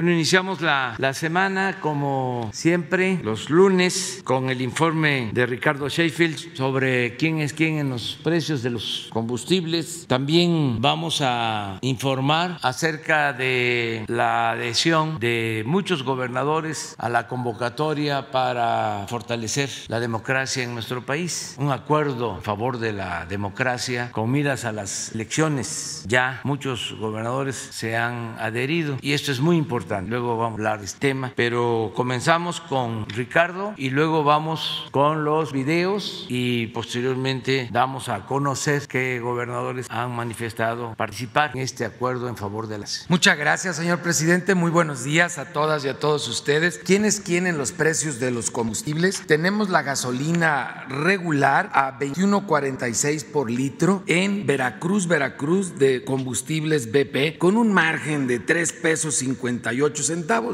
Bueno, iniciamos la, la, semana como siempre, los lunes, con el informe de Ricardo Sheffield sobre quién es quién en los precios de los combustibles. También vamos a informar acerca de la adhesión de muchos gobernadores a la convocatoria para fortalecer la democracia en nuestro país. Un acuerdo a favor de la democracia con miras a las elecciones. Ya muchos gobernadores se han adherido y esto es muy importante. Luego vamos a hablar de este tema, pero comenzamos con Ricardo y luego vamos con los videos y posteriormente damos a conocer qué gobernadores han manifestado participar en este acuerdo en favor de las. Muchas gracias, señor presidente. Muy buenos días a todas y a todos ustedes. ¿Quiénes quieren los precios de los combustibles? Tenemos la gasolina regular a 21.46 por litro en Veracruz, Veracruz de combustibles BP con un margen de 3 pesos 58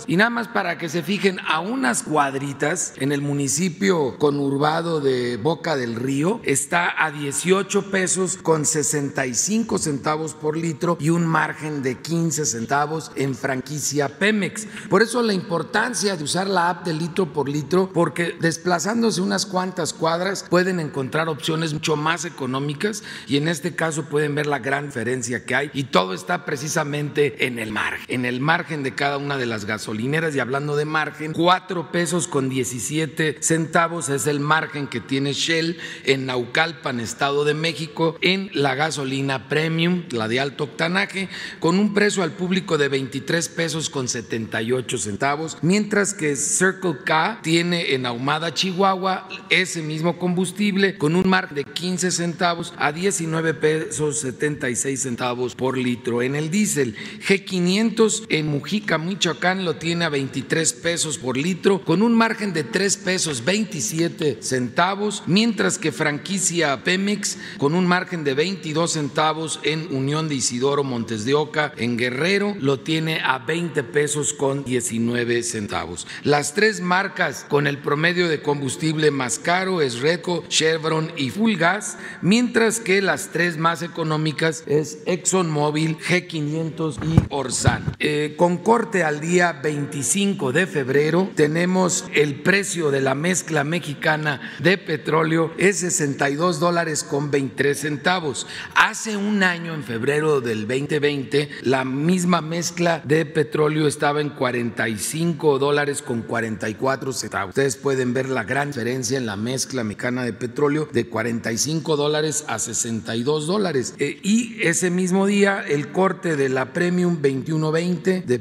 Y nada más para que se fijen, a unas cuadritas en el municipio conurbado de Boca del Río está a 18 pesos con 65 centavos por litro y un margen de 15 centavos en franquicia Pemex. Por eso la importancia de usar la app de litro por litro, porque desplazándose unas cuantas cuadras pueden encontrar opciones mucho más económicas y en este caso pueden ver la gran diferencia que hay y todo está precisamente en el margen, en el margen de cada una de las gasolineras y hablando de margen, 4 pesos con 17 centavos es el margen que tiene Shell en Naucalpan, Estado de México, en la gasolina premium, la de alto octanaje, con un precio al público de 23 pesos con 78 centavos, mientras que Circle K tiene en Ahumada, Chihuahua, ese mismo combustible con un margen de 15 centavos a 19 pesos 76 centavos por litro. En el diésel, G500 en Mujica, Michoacán, lo tiene a 23 pesos por litro, con un margen de 3 pesos 27 centavos, mientras que franquicia Pemex, con un margen de 22 centavos en Unión de Isidoro Montes de Oca, en Guerrero, lo tiene a 20 pesos con 19 centavos. Las tres marcas con el promedio de combustible más caro es Redco, Chevron y Full Gas, mientras que las tres más económicas es ExxonMobil, G500 y Orsan. Eh, con corte al día 25 de febrero tenemos el precio de la mezcla mexicana de petróleo es 62 dólares con 23 centavos. Hace un año, en febrero del 2020, la misma mezcla de petróleo estaba en 45 dólares con 44 centavos. Ustedes pueden ver la gran diferencia en la mezcla mexicana de petróleo de 45 dólares a 62 dólares. Eh, y ese mismo día, el corte de la Premium 21.20 de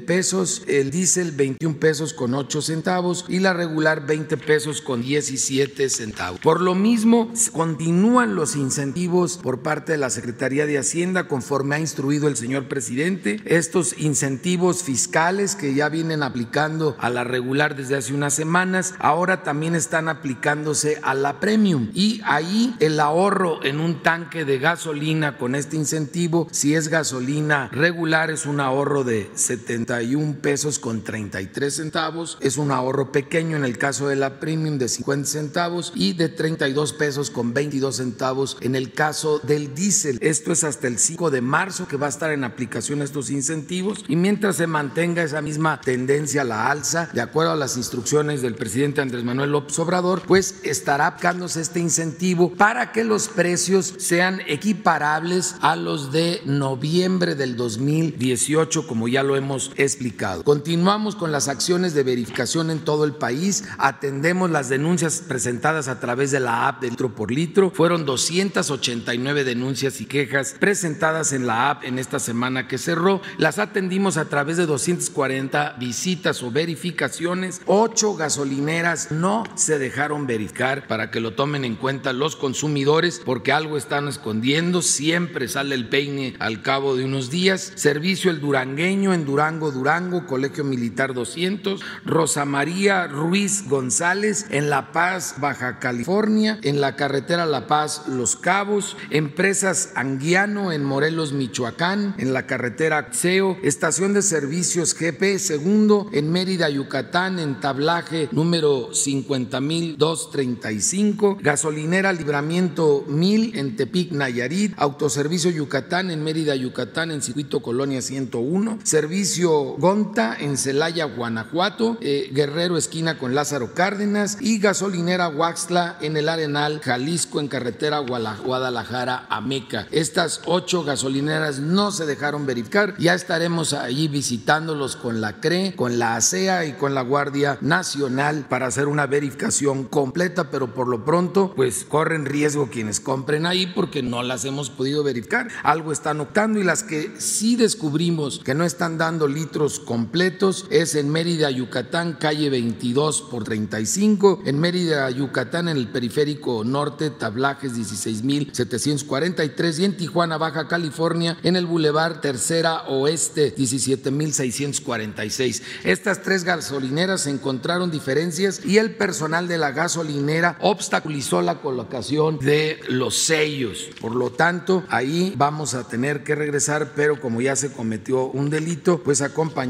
el diésel 21 pesos con 8 centavos y la regular 20 pesos con 17 centavos. Por lo mismo, continúan los incentivos por parte de la Secretaría de Hacienda conforme ha instruido el señor presidente. Estos incentivos fiscales que ya vienen aplicando a la regular desde hace unas semanas, ahora también están aplicándose a la premium. Y ahí el ahorro en un tanque de gasolina con este incentivo, si es gasolina regular, es un ahorro de 71 pesos con 33 centavos. Es un ahorro pequeño en el caso de la premium de 50 centavos y de 32 pesos con 22 centavos en el caso del diésel. Esto es hasta el 5 de marzo que va a estar en aplicación estos incentivos y mientras se mantenga esa misma tendencia a la alza, de acuerdo a las instrucciones del presidente Andrés Manuel López Obrador, pues estará aplicándose este incentivo para que los precios sean equiparables a los de noviembre del 2018, como ya lo hemos explicado. Continuamos con las acciones de verificación en todo el país, atendemos las denuncias presentadas a través de la app de litro por litro, fueron 289 denuncias y quejas presentadas en la app en esta semana que cerró, las atendimos a través de 240 visitas o verificaciones, ocho gasolineras no se dejaron verificar para que lo tomen en cuenta los consumidores porque algo están escondiendo, siempre sale el peine al cabo de unos días, Servicio El Durangueño en Durango, Durango, Colegio Militar 200. Rosa María Ruiz González en La Paz, Baja California, en la carretera La Paz, Los Cabos. Empresas Anguiano en Morelos, Michoacán, en la carretera Axeo. Estación de Servicios GP Segundo en Mérida, Yucatán, en tablaje número 50235. Gasolinera Libramiento 1000 en Tepic, Nayarit. Autoservicio Yucatán en Mérida, Yucatán, en Circuito Colonia 101. Servicio En Celaya, Guanajuato. Eh, Guerrero, esquina con Lázaro Cárdenas. Y gasolinera Huaxla en el Arenal, Jalisco, en carretera Guadalajara a Meca. Estas ocho gasolineras no se dejaron verificar. Ya estaremos ahí visitándolos con la CRE, con la ASEA y con la Guardia Nacional para hacer una verificación completa, pero por lo pronto, pues corren riesgo quienes compren ahí porque no las hemos podido verificar. Algo están optando y las que sí descubrimos que no están dando litros completos es en Mérida, Yucatán, calle 22 por 35, en Mérida, Yucatán, en el periférico norte, tablajes 16.743 y en Tijuana, Baja California, en el Boulevard Tercera Oeste 17.646. Estas tres gasolineras encontraron diferencias y el personal de la gasolinera obstaculizó la colocación de los sellos. Por lo tanto, ahí vamos a tener que regresar, pero como ya se cometió un delito, pues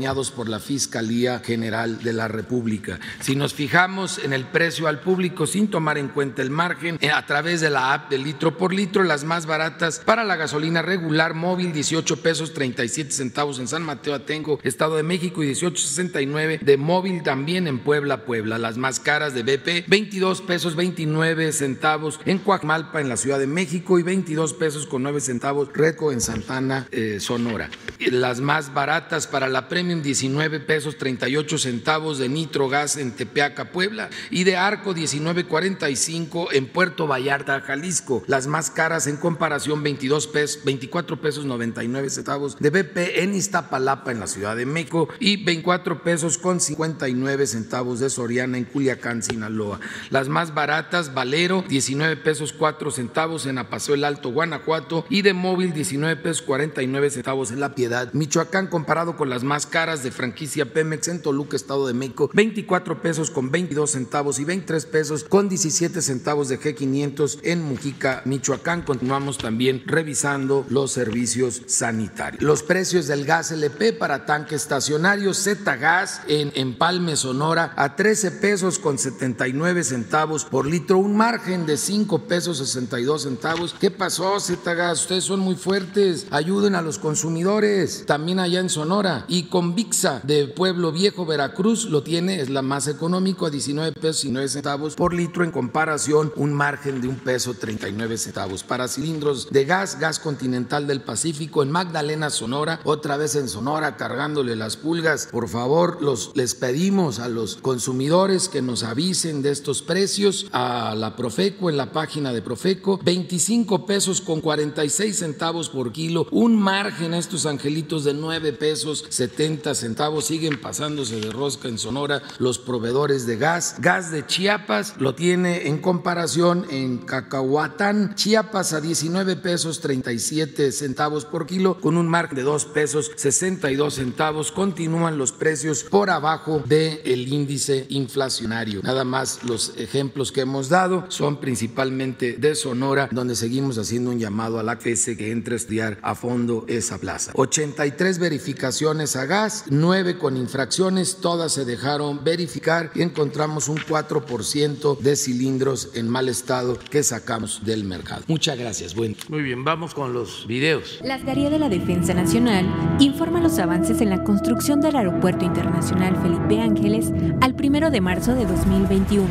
por la Fiscalía General de la República. Si nos fijamos en el precio al público sin tomar en cuenta el margen, eh, a través de la app de litro por litro, las más baratas para la gasolina regular móvil 18 pesos 37 centavos en San Mateo Atenco, Estado de México y 18.69 de móvil también en Puebla, Puebla. Las más caras de BP 22 pesos 29 centavos en Coaxmalpa en la Ciudad de México y 22 pesos con 9 centavos Reco en Santana, eh, Sonora. Las más baratas para la Premium 19 pesos 38 centavos de Nitro Gas en Tepeaca, Puebla y de Arco 19.45 en Puerto Vallarta, Jalisco. Las más caras en comparación 22 pesos, 24 pesos 99 centavos de BP en Iztapalapa en la Ciudad de México y 24 pesos con 59 centavos de Soriana en Culiacán, Sinaloa. Las más baratas, Valero 19 pesos 4 centavos en Apaso el Alto, Guanajuato y de Móvil 19 pesos 49 centavos en La Piedad, Michoacán comparado con las más caras de franquicia Pemex en Toluca, Estado de México, 24 pesos con 22 centavos y 23 pesos con 17 centavos de G500 en Mujica, Michoacán. Continuamos también revisando los servicios sanitarios. Los precios del gas LP para tanque estacionario Z Gas en Empalme, Sonora a 13 pesos con 79 centavos por litro, un margen de 5 pesos 62 centavos. ¿Qué pasó Z Gas? Ustedes son muy fuertes, ayuden a los consumidores, también allá en Sonora. Y con VIXA de Pueblo Viejo, Veracruz, lo tiene, es la más económico a 19 pesos y 9 centavos por litro en comparación, un margen de un peso 39 centavos. Para cilindros de gas, gas continental del Pacífico en Magdalena, Sonora, otra vez en Sonora cargándole las pulgas. Por favor, los, les pedimos a los consumidores que nos avisen de estos precios a la Profeco en la página de Profeco, 25 pesos con 46 centavos por kilo, un margen estos angelitos de 9 pesos 70 centavos, siguen pasándose de rosca en Sonora los proveedores de gas. Gas de Chiapas lo tiene en comparación en Cacahuatán, Chiapas a 19 pesos 37 centavos por kilo, con un margen de 2 pesos 62 centavos. Continúan los precios por abajo del índice inflacionario. Nada más los ejemplos que hemos dado son principalmente de Sonora, donde seguimos haciendo un llamado a la FESE que entre a estudiar a fondo esa plaza. 83 verificaciones a gas, 9 con infracciones, todas se dejaron verificar y encontramos un 4% de cilindros en mal estado que sacamos del mercado. Muchas gracias. Bueno. Muy bien, vamos con los videos. La Secretaría de la Defensa Nacional informa los avances en la construcción del Aeropuerto Internacional Felipe Ángeles al 1 de marzo de 2021.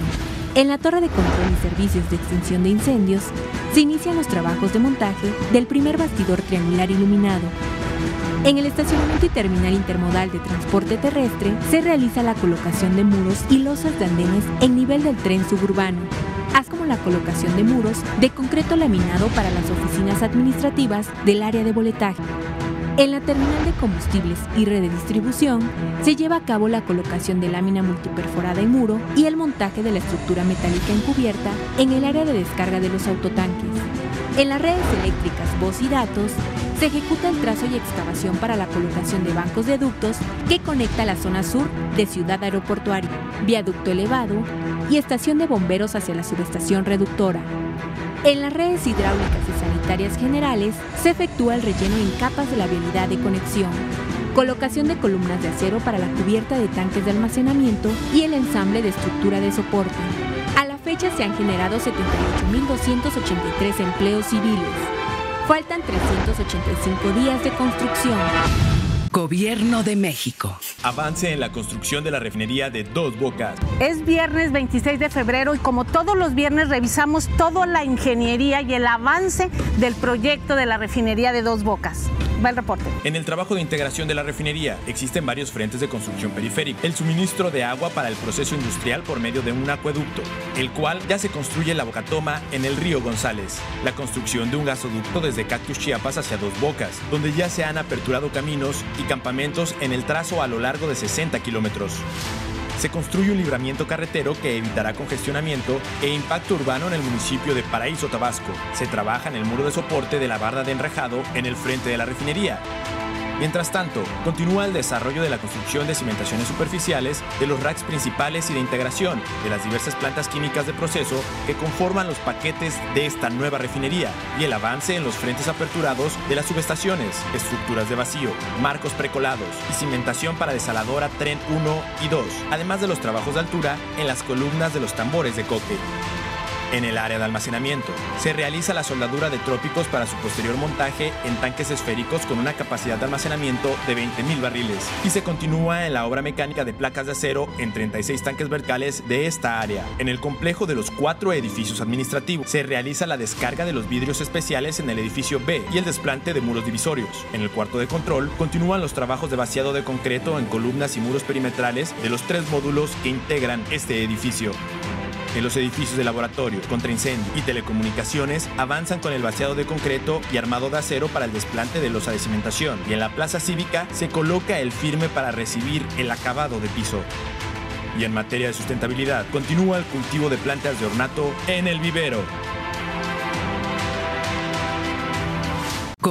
En la Torre de Control y Servicios de Extinción de Incendios se inician los trabajos de montaje del primer bastidor triangular iluminado. En el estacionamiento y terminal intermodal de transporte terrestre se realiza la colocación de muros y losas de andenes en nivel del tren suburbano, así como la colocación de muros de concreto laminado para las oficinas administrativas del área de boletaje. En la terminal de combustibles y red de distribución se lleva a cabo la colocación de lámina multiperforada y muro y el montaje de la estructura metálica encubierta en el área de descarga de los autotanques. En las redes eléctricas, voz y datos se ejecuta el trazo y excavación para la colocación de bancos de ductos que conecta la zona sur de Ciudad Aeroportuaria, viaducto elevado y estación de bomberos hacia la subestación reductora. En las redes hidráulicas y sanitarias generales se efectúa el relleno en capas de la vialidad de conexión, colocación de columnas de acero para la cubierta de tanques de almacenamiento y el ensamble de estructura de soporte. A la fecha se han generado 78.283 empleos civiles. Faltan 385 días de construcción. Gobierno de México. Avance en la construcción de la refinería de Dos Bocas. Es viernes 26 de febrero y como todos los viernes revisamos toda la ingeniería y el avance del proyecto de la refinería de Dos Bocas. En el trabajo de integración de la refinería existen varios frentes de construcción periférica. El suministro de agua para el proceso industrial por medio de un acueducto, el cual ya se construye la bocatoma en el río González. La construcción de un gasoducto desde Cactus Chiapas hacia Dos Bocas, donde ya se han aperturado caminos y campamentos en el trazo a lo largo de 60 kilómetros. Se construye un libramiento carretero que evitará congestionamiento e impacto urbano en el municipio de Paraíso Tabasco. Se trabaja en el muro de soporte de la barda de enrejado en el frente de la refinería. Mientras tanto, continúa el desarrollo de la construcción de cimentaciones superficiales, de los racks principales y de integración de las diversas plantas químicas de proceso que conforman los paquetes de esta nueva refinería y el avance en los frentes aperturados de las subestaciones, estructuras de vacío, marcos precolados y cimentación para desaladora tren 1 y 2, además de los trabajos de altura en las columnas de los tambores de coque. En el área de almacenamiento, se realiza la soldadura de trópicos para su posterior montaje en tanques esféricos con una capacidad de almacenamiento de 20.000 barriles y se continúa en la obra mecánica de placas de acero en 36 tanques verticales de esta área. En el complejo de los cuatro edificios administrativos se realiza la descarga de los vidrios especiales en el edificio B y el desplante de muros divisorios. En el cuarto de control continúan los trabajos de vaciado de concreto en columnas y muros perimetrales de los tres módulos que integran este edificio. En los edificios de laboratorio, contra incendio y telecomunicaciones avanzan con el vaciado de concreto y armado de acero para el desplante de losa de cimentación. Y en la plaza cívica se coloca el firme para recibir el acabado de piso. Y en materia de sustentabilidad, continúa el cultivo de plantas de ornato en el vivero.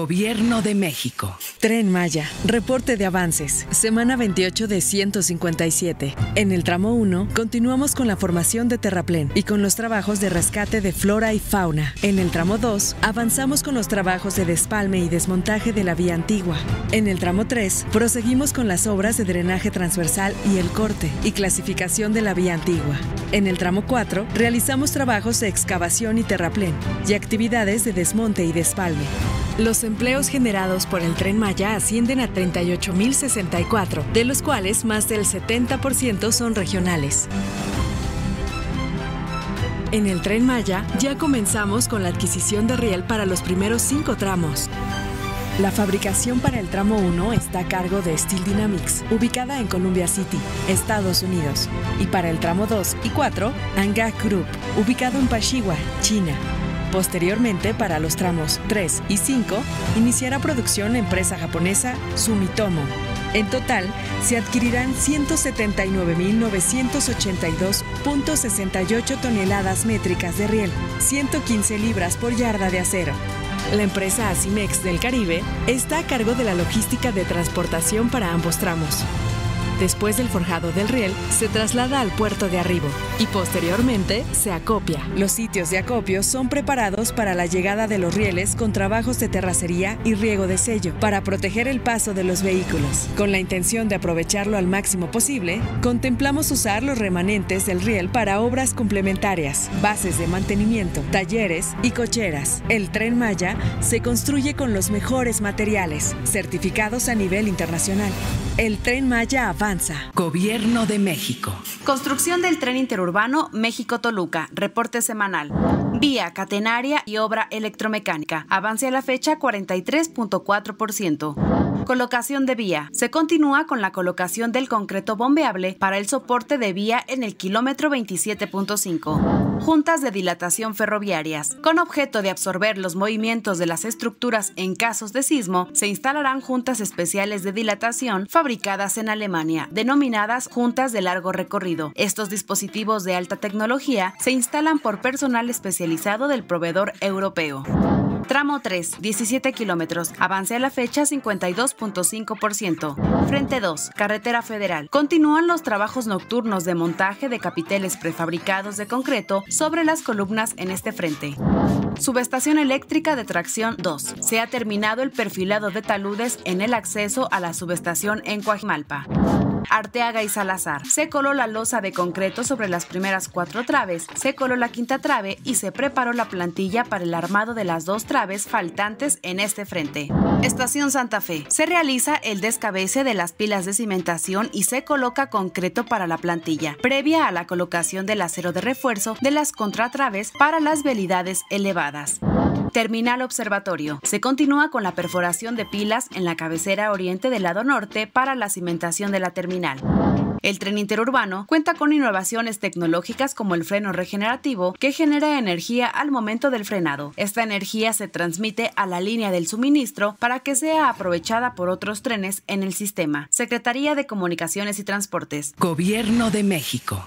Gobierno de México. Tren Maya. Reporte de avances. Semana 28 de 157. En el tramo 1, continuamos con la formación de terraplén y con los trabajos de rescate de flora y fauna. En el tramo 2, avanzamos con los trabajos de despalme y desmontaje de la vía antigua. En el tramo 3, proseguimos con las obras de drenaje transversal y el corte y clasificación de la vía antigua. En el tramo 4, realizamos trabajos de excavación y terraplén y actividades de desmonte y despalme. Los empleos generados por el tren Maya ascienden a 38.064, de los cuales más del 70% son regionales. En el tren Maya ya comenzamos con la adquisición de riel para los primeros cinco tramos. La fabricación para el tramo 1 está a cargo de Steel Dynamics, ubicada en Columbia City, Estados Unidos. Y para el tramo 2 y 4, Angak Group, ubicado en Pashiwa, China. Posteriormente, para los tramos 3 y 5, iniciará producción la empresa japonesa Sumitomo. En total, se adquirirán 179.982.68 toneladas métricas de riel, 115 libras por yarda de acero. La empresa Asimex del Caribe está a cargo de la logística de transportación para ambos tramos. Después del forjado del riel, se traslada al puerto de arribo y posteriormente se acopia. Los sitios de acopio son preparados para la llegada de los rieles con trabajos de terracería y riego de sello para proteger el paso de los vehículos. Con la intención de aprovecharlo al máximo posible, contemplamos usar los remanentes del riel para obras complementarias, bases de mantenimiento, talleres y cocheras. El tren Maya se construye con los mejores materiales, certificados a nivel internacional. El tren Maya avanza. Gobierno de México. Construcción del tren interurbano México-Toluca. Reporte semanal. Vía catenaria y obra electromecánica. Avance a la fecha 43.4%. Colocación de vía. Se continúa con la colocación del concreto bombeable para el soporte de vía en el kilómetro 27.5. Juntas de dilatación ferroviarias. Con objeto de absorber los movimientos de las estructuras en casos de sismo, se instalarán juntas especiales de dilatación fabricadas en Alemania, denominadas juntas de largo recorrido. Estos dispositivos de alta tecnología se instalan por personal especializado del proveedor europeo. Tramo 3, 17 kilómetros. Avance a la fecha 52.5%. Frente 2, Carretera Federal. Continúan los trabajos nocturnos de montaje de capiteles prefabricados de concreto sobre las columnas en este frente. Subestación eléctrica de tracción 2. Se ha terminado el perfilado de taludes en el acceso a la subestación en Coajimalpa. Arteaga y Salazar. Se coló la losa de concreto sobre las primeras cuatro traves, se coló la quinta trave y se preparó la plantilla para el armado de las dos traves faltantes en este frente. Estación Santa Fe. Se realiza el descabece de las pilas de cimentación y se coloca concreto para la plantilla, previa a la colocación del acero de refuerzo de las contratraves para las velidades elevadas. Terminal Observatorio. Se continúa con la perforación de pilas en la cabecera oriente del lado norte para la cimentación de la terminal. El tren interurbano cuenta con innovaciones tecnológicas como el freno regenerativo que genera energía al momento del frenado. Esta energía se transmite a la línea del suministro para que sea aprovechada por otros trenes en el sistema. Secretaría de Comunicaciones y Transportes. Gobierno de México.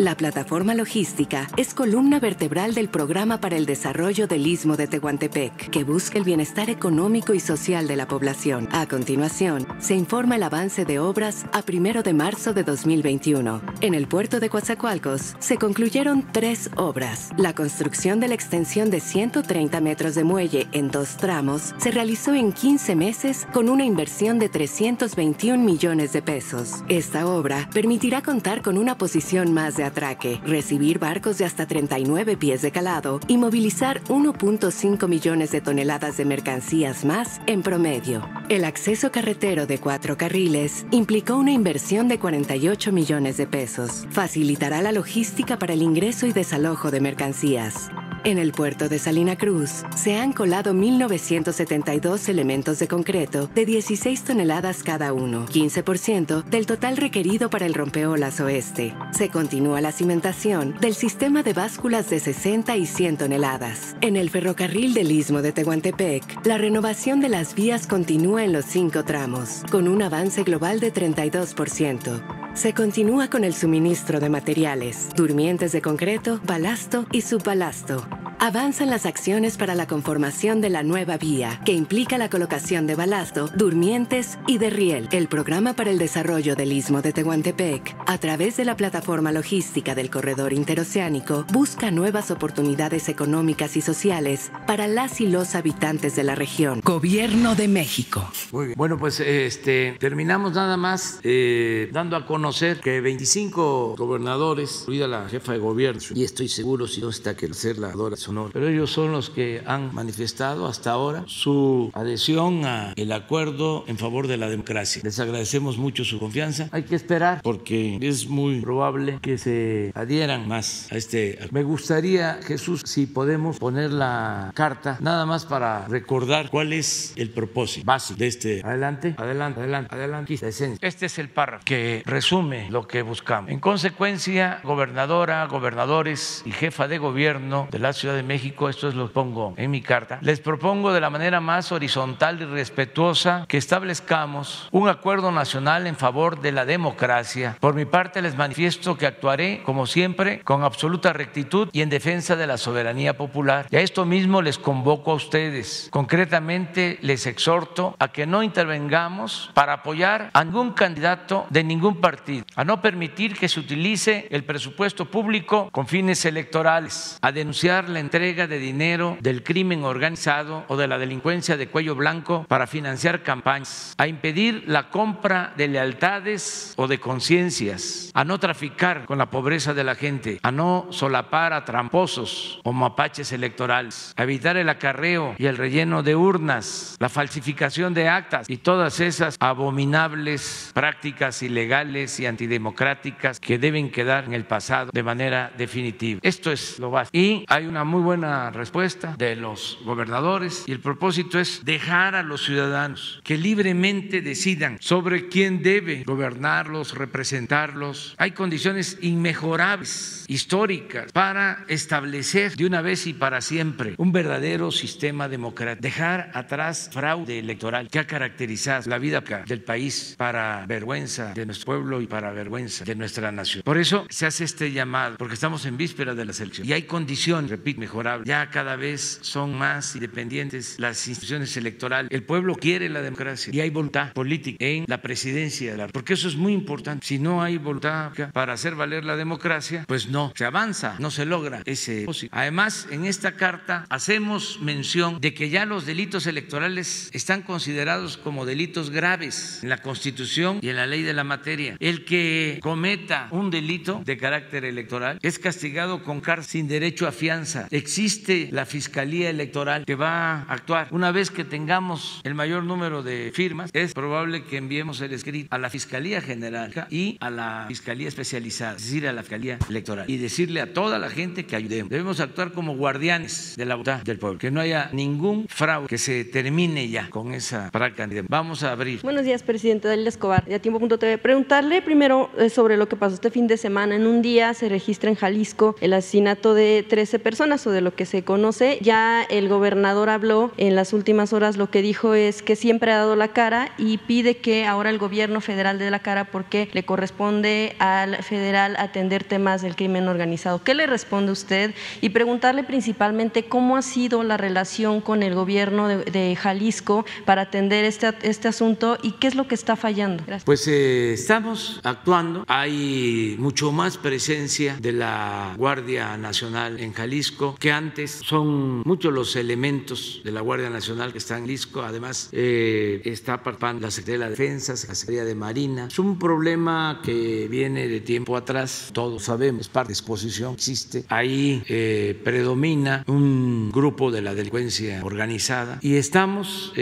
La plataforma logística es columna vertebral del Programa para el Desarrollo del Istmo de Tehuantepec, que busca el bienestar económico y social de la población. A continuación, se informa el avance de obras a primero de marzo de 2021. En el puerto de Coatzacoalcos se concluyeron tres obras. La construcción de la extensión de 130 metros de muelle en dos tramos se realizó en 15 meses con una inversión de 321 millones de pesos. Esta obra permitirá contar con una posición más de atraque, recibir barcos de hasta 39 pies de calado y movilizar 1.5 millones de toneladas de mercancías más en promedio. El acceso carretero de cuatro carriles implicó una inversión de 48 millones de pesos. Facilitará la logística para el ingreso y desalojo de mercancías. En el puerto de Salina Cruz se han colado 1.972 elementos de concreto de 16 toneladas cada uno, 15% del total requerido para el rompeolas oeste. Se continúa la cimentación del sistema de básculas de 60 y 100 toneladas. En el ferrocarril del Istmo de Tehuantepec, la renovación de las vías continúa en los cinco tramos, con un avance global de 32%. Se continúa con el suministro de materiales, durmientes de concreto, balasto y subbalasto. Avanzan las acciones para la conformación de la nueva vía, que implica la colocación de balasto, durmientes y de riel. El programa para el desarrollo del Istmo de Tehuantepec, a través de la plataforma logística del corredor interoceánico, busca nuevas oportunidades económicas y sociales para las y los habitantes de la región. Gobierno de México. Muy bien. Bueno, pues este terminamos nada más eh, dando a conocer que 25 gobernadores, incluida la jefa de gobierno, y estoy seguro si no está que ser la Dora Sonora, pero ellos son los que han manifestado hasta ahora su adhesión al acuerdo en favor de la democracia. Les agradecemos mucho su confianza. Hay que esperar porque es muy probable que se adhieran más a este. Me gustaría, Jesús, si podemos poner la carta nada más para recordar cuál es el propósito básico de este. Adelante, adelante, adelante, adelante. Este es el párrafo que resume lo que buscamos. En consecuencia, gobernadora, gobernadores y jefa de gobierno de la Ciudad de México, esto es lo pongo en mi carta, les propongo de la manera más horizontal y respetuosa que establezcamos un acuerdo nacional en favor de la democracia. Por mi parte les manifiesto que actuaré, como siempre, con absoluta rectitud y en defensa de la soberanía popular. Y a esto mismo les convoco a ustedes. Concretamente les exhorto a que no intervengamos para apoyar a ningún candidato de ningún partido, a no permitir que se utilice el presupuesto público con fines electorales, a denunciar la entrega de dinero del crimen organizado o de la delincuencia de cuello blanco para financiar campañas, a impedir la compra de lealtades o de conciencias, a no traficar con la pobreza de la gente, a no solapar a tramposos o mapaches electorales, a evitar el acarreo y el relleno de urnas, la falsificación de actas y todas esas abominables prácticas ilegales y antidemocráticas que deben quedar en el pasado de manera definitiva. Esto es lo básico. Y hay una muy buena respuesta de los gobernadores y el propósito es dejar a los ciudadanos que libremente decidan sobre quién debe gobernarlos, representarlos. Hay condiciones inmejorables, históricas, para establecer de una vez y para siempre un verdadero sistema democrático. Dejar atrás fraude electoral que ha caracterizado la vida del país para vergüenza de nuestro pueblo y para vergüenza de nuestra nación. Por eso se hace este llamado, porque estamos en víspera de la elección y hay condiciones, repito, mejorables. Ya cada vez son más independientes las instituciones electorales. El pueblo quiere la democracia y hay voluntad política en la presidencia, porque eso es muy importante. Si no hay voluntad para hacer valer la democracia, pues no se avanza, no se logra ese Además, en esta carta hacemos mención de que ya los delitos electorales están considerados como delitos graves en la Constitución y en la ley de la materia. El que cometa un delito de carácter electoral es castigado con cárcel sin derecho a fianza. Existe la Fiscalía Electoral que va a actuar. Una vez que tengamos el mayor número de firmas, es probable que enviemos el escrito a la Fiscalía General y a la Fiscalía Especializada, es decir, a la Fiscalía Electoral, y decirle a toda la gente que ayudemos. Debemos actuar como guardianes de la voluntad del pueblo, que no haya ningún fraude, que se termine ya con esa práctica. Vamos a abrir. Buenos días, presidente Dalila Escobar, de Tiempo.tv. Preguntarle primero eh, sobre lo que pasó este fin de semana. En un día se registra en Jalisco el asesinato de 13 personas o de lo que se conoce. Ya el gobernador habló en las últimas horas, lo que dijo es que siempre ha dado la cara y pide que ahora el gobierno federal dé la cara porque le corresponde al federal atender temas del crimen organizado. ¿Qué le responde usted? Y preguntarle principalmente cómo ha sido la relación con el gobierno de, Jalisco para atender este, este asunto y qué es lo que está fallando. Pues eh, estamos actuando. Hay mucho más presencia de la Guardia Nacional en Jalisco que antes. Son muchos los elementos de la Guardia Nacional que están en Jalisco. Además, eh, está participando la Secretaría de la Defensa, la Secretaría de Marina. Es un problema que viene de tiempo atrás. Todos sabemos, parte de exposición existe. Ahí eh, predomina un grupo de la delincuencia organizada y estamos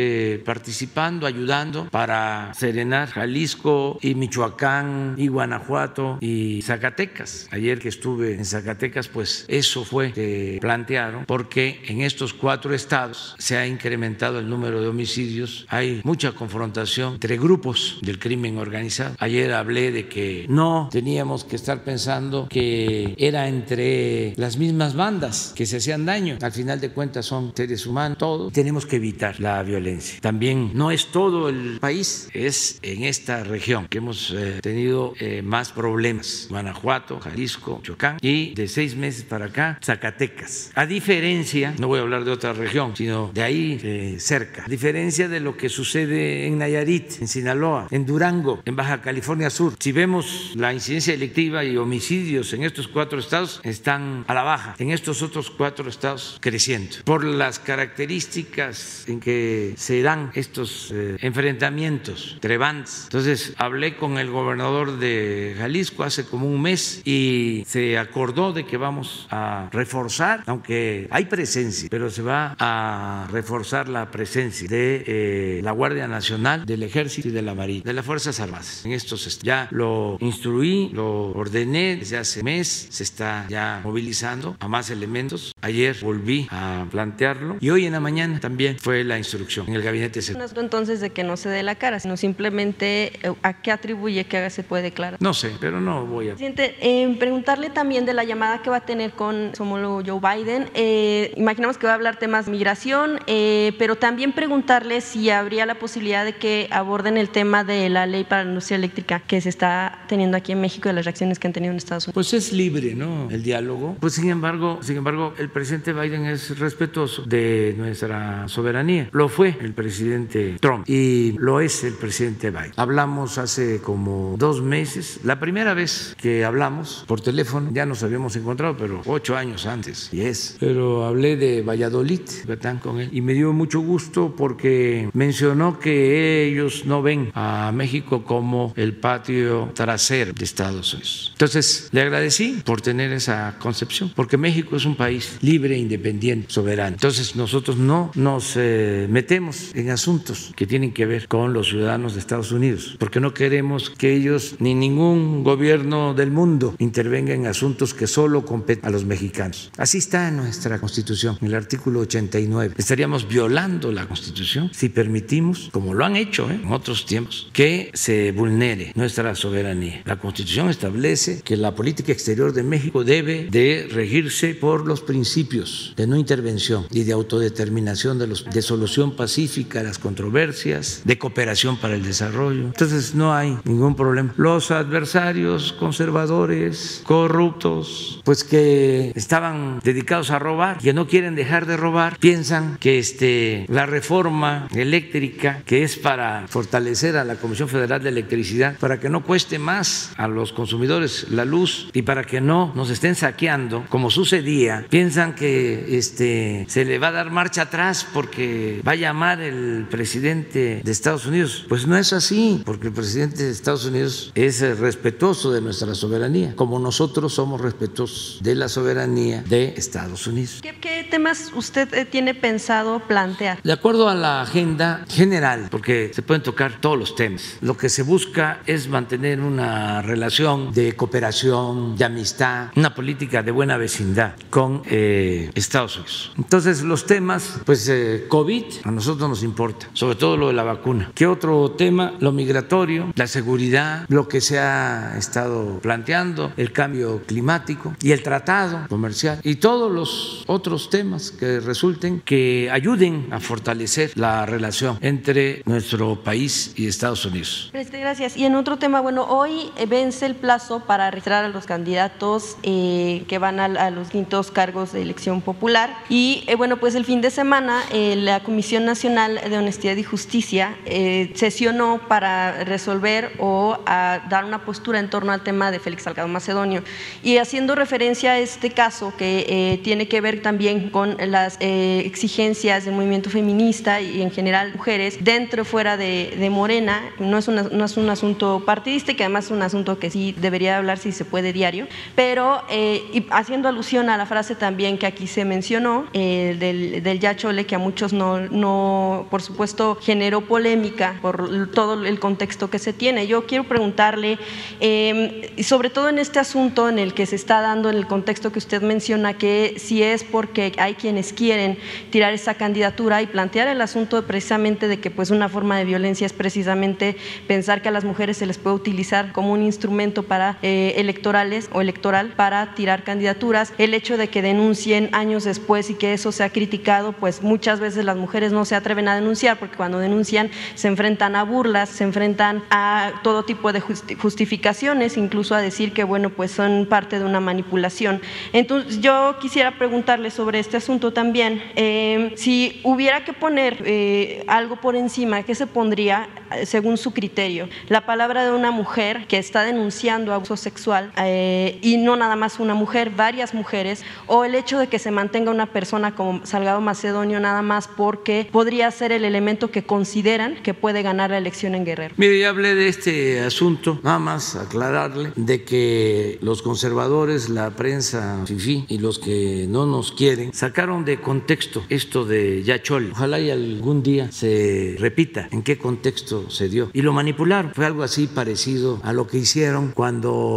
participando, ayudando para serenar Jalisco y Michoacán y Guanajuato y Zacatecas. Ayer que estuve en Zacatecas, pues eso fue que plantearon, porque en estos cuatro estados se ha incrementado el número de homicidios, hay mucha confrontación entre grupos del crimen organizado. Ayer hablé de que no teníamos que estar pensando que era entre las mismas bandas que se hacían daño. Al final de cuentas son seres humanos, todos. Tenemos que evitar la violencia. También no es todo el país, es en esta región que hemos eh, tenido eh, más problemas. Guanajuato, Jalisco, Chocán y de seis meses para acá, Zacatecas. A diferencia, no voy a hablar de otra región, sino de ahí eh, cerca, a diferencia de lo que sucede en Nayarit, en Sinaloa, en Durango, en Baja California Sur. Si vemos la incidencia delictiva y homicidios en estos cuatro estados, están a la baja. En estos otros cuatro estados creciendo. Por las características en que se dan estos enfrentamientos entre Entonces hablé con el gobernador de Jalisco hace como un mes y se acordó de que vamos a reforzar, aunque hay presencia, pero se va a reforzar la presencia de eh, la Guardia Nacional, del Ejército y de la Marina, de las Fuerzas Armadas. En estos ya lo instruí, lo ordené desde hace mes, se está ya movilizando a más elementos. Ayer volví a plantearlo y hoy en la mañana también fue la instrucción en el gabinete. Entonces de que no se dé la cara, sino simplemente eh, a qué atribuye que se puede declarar. No sé, pero no voy a. Presidente, eh, preguntarle también de la llamada que va a tener con su homólogo Joe Biden. Eh, imaginamos que va a hablar temas de migración, pero también preguntarle si habría la posibilidad de que aborden el tema de la ley para la industria eléctrica que se está teniendo aquí en México y las reacciones que han tenido en Estados Unidos. Pues es libre, ¿no? El diálogo. Pues sin embargo, sin embargo, el presidente Biden es respetuoso de nuestra soberanía. Lo fue el presidente Trump y lo es el presidente Biden. Hablamos hace como dos meses, la primera vez que hablamos por teléfono, ya nos habíamos encontrado, pero ocho años antes, y es. Pero hablé de Valladolid, ¿verdad? Con él, y me dio mucho gusto porque mencionó que ellos no ven a México como el patio trasero de Estados Unidos. Entonces, le agradecí por tener esa concepción, porque México es un país libre, independiente, soberano. Entonces, nosotros no nos eh, metemos en asuntos que tienen que ver con los ciudadanos de Estados Unidos, porque no queremos que ellos ni ningún gobierno del mundo intervenga en asuntos que solo competen a los mexicanos. Así está nuestra Constitución, en el artículo 89. Estaríamos violando la Constitución si permitimos, como lo han hecho ¿eh? en otros tiempos, que se vulnere nuestra soberanía. La Constitución establece que la política exterior de México debe de regirse por los principios de no intervención y de autodeterminación de, los, de solución pacífica a las controversias, de cooperación para el desarrollo. Entonces no hay ningún problema. Los adversarios conservadores, corruptos, pues que estaban dedicados a robar, que no quieren dejar de robar, piensan que este, la reforma eléctrica, que es para fortalecer a la Comisión Federal de Electricidad, para que no cueste más a los consumidores la luz y para que no nos estén saqueando, como sucedía, piensan que este, se le va a dar marcha atrás porque va a llamar el presidente de Estados Unidos. Pues no es así, porque el presidente de Estados Unidos es respetuoso de nuestra soberanía, como nosotros somos respetuosos de la soberanía de Estados Unidos. ¿Qué, qué temas usted eh, tiene pensado plantear? De acuerdo a la agenda general, porque se pueden tocar todos los temas, lo que se busca es mantener una relación de cooperación, de amistad, una política de buena vecindad con eh, Estados Unidos. Entonces, los temas, pues eh, COVID a nosotros nos importa, sobre todo lo de la vacuna. ¿Qué otro tema? Lo migratorio, la seguridad, lo que se ha estado planteando, el cambio climático y el tratado comercial y todos los otros temas que resulten que ayuden a fortalecer la relación entre nuestro país y Estados Unidos. Gracias. Y en otro tema, bueno, hoy vence el plazo para registrar a los candidatos eh, que van a, los quintos cargos de elección popular. Y eh, bueno, pues el fin de semana la Comisión Nacional de Honestidad y Justicia sesionó para resolver o a dar una postura en torno al tema de Félix Salgado Macedonio. Y haciendo referencia a este caso que tiene que ver también con las exigencias del movimiento feminista y en general mujeres dentro y fuera de, de Morena, no es, una, no es un asunto partidista y que además es un asunto que sí debería hablar si se puede diario, pero eh, haciendo alusión a la frase también que aquí se mencionó, eh, del, del Yachole, que a muchos no, no, por supuesto, generó polémica por todo el contexto que se tiene. Yo quiero preguntarle, eh, sobre todo en este asunto en el que se está dando, en el contexto que usted menciona, que si es porque hay quienes quieren tirar esa candidatura y plantear el asunto precisamente de que pues una forma de violencia es precisamente pensar que a las mujeres se les puede utilizar como un instrumento para eh, electorales o electoral para tirar candidaturas. El hecho de que denuncien años después y que eso sea criticado, pues muchas veces las mujeres no se atreven a denunciar porque cuando denuncian se enfrentan a burlas, se enfrentan a todo tipo de justificaciones, incluso a decir que bueno, pues son parte de una manipulación. Entonces yo quisiera preguntarle sobre este asunto también, eh, si hubiera que poner eh, algo por encima, ¿qué se pondría según su criterio? La palabra de una mujer que está denunciando abuso sexual eh, y no nada más una mujer, varias mujeres, o el hecho de que se mantenga una persona como Salgado Macedonio nada más porque podría ser el elemento que consideran que puede ganar la elección en Guerrero. Mire, ya hablé de este asunto, nada más aclararle de que los conservadores, la prensa fifi y los que no nos quieren sacaron de contexto esto de Yachol. Ojalá y algún día se repita en qué contexto se dio y lo manipularon. Fue algo así parecido a lo que hicieron cuando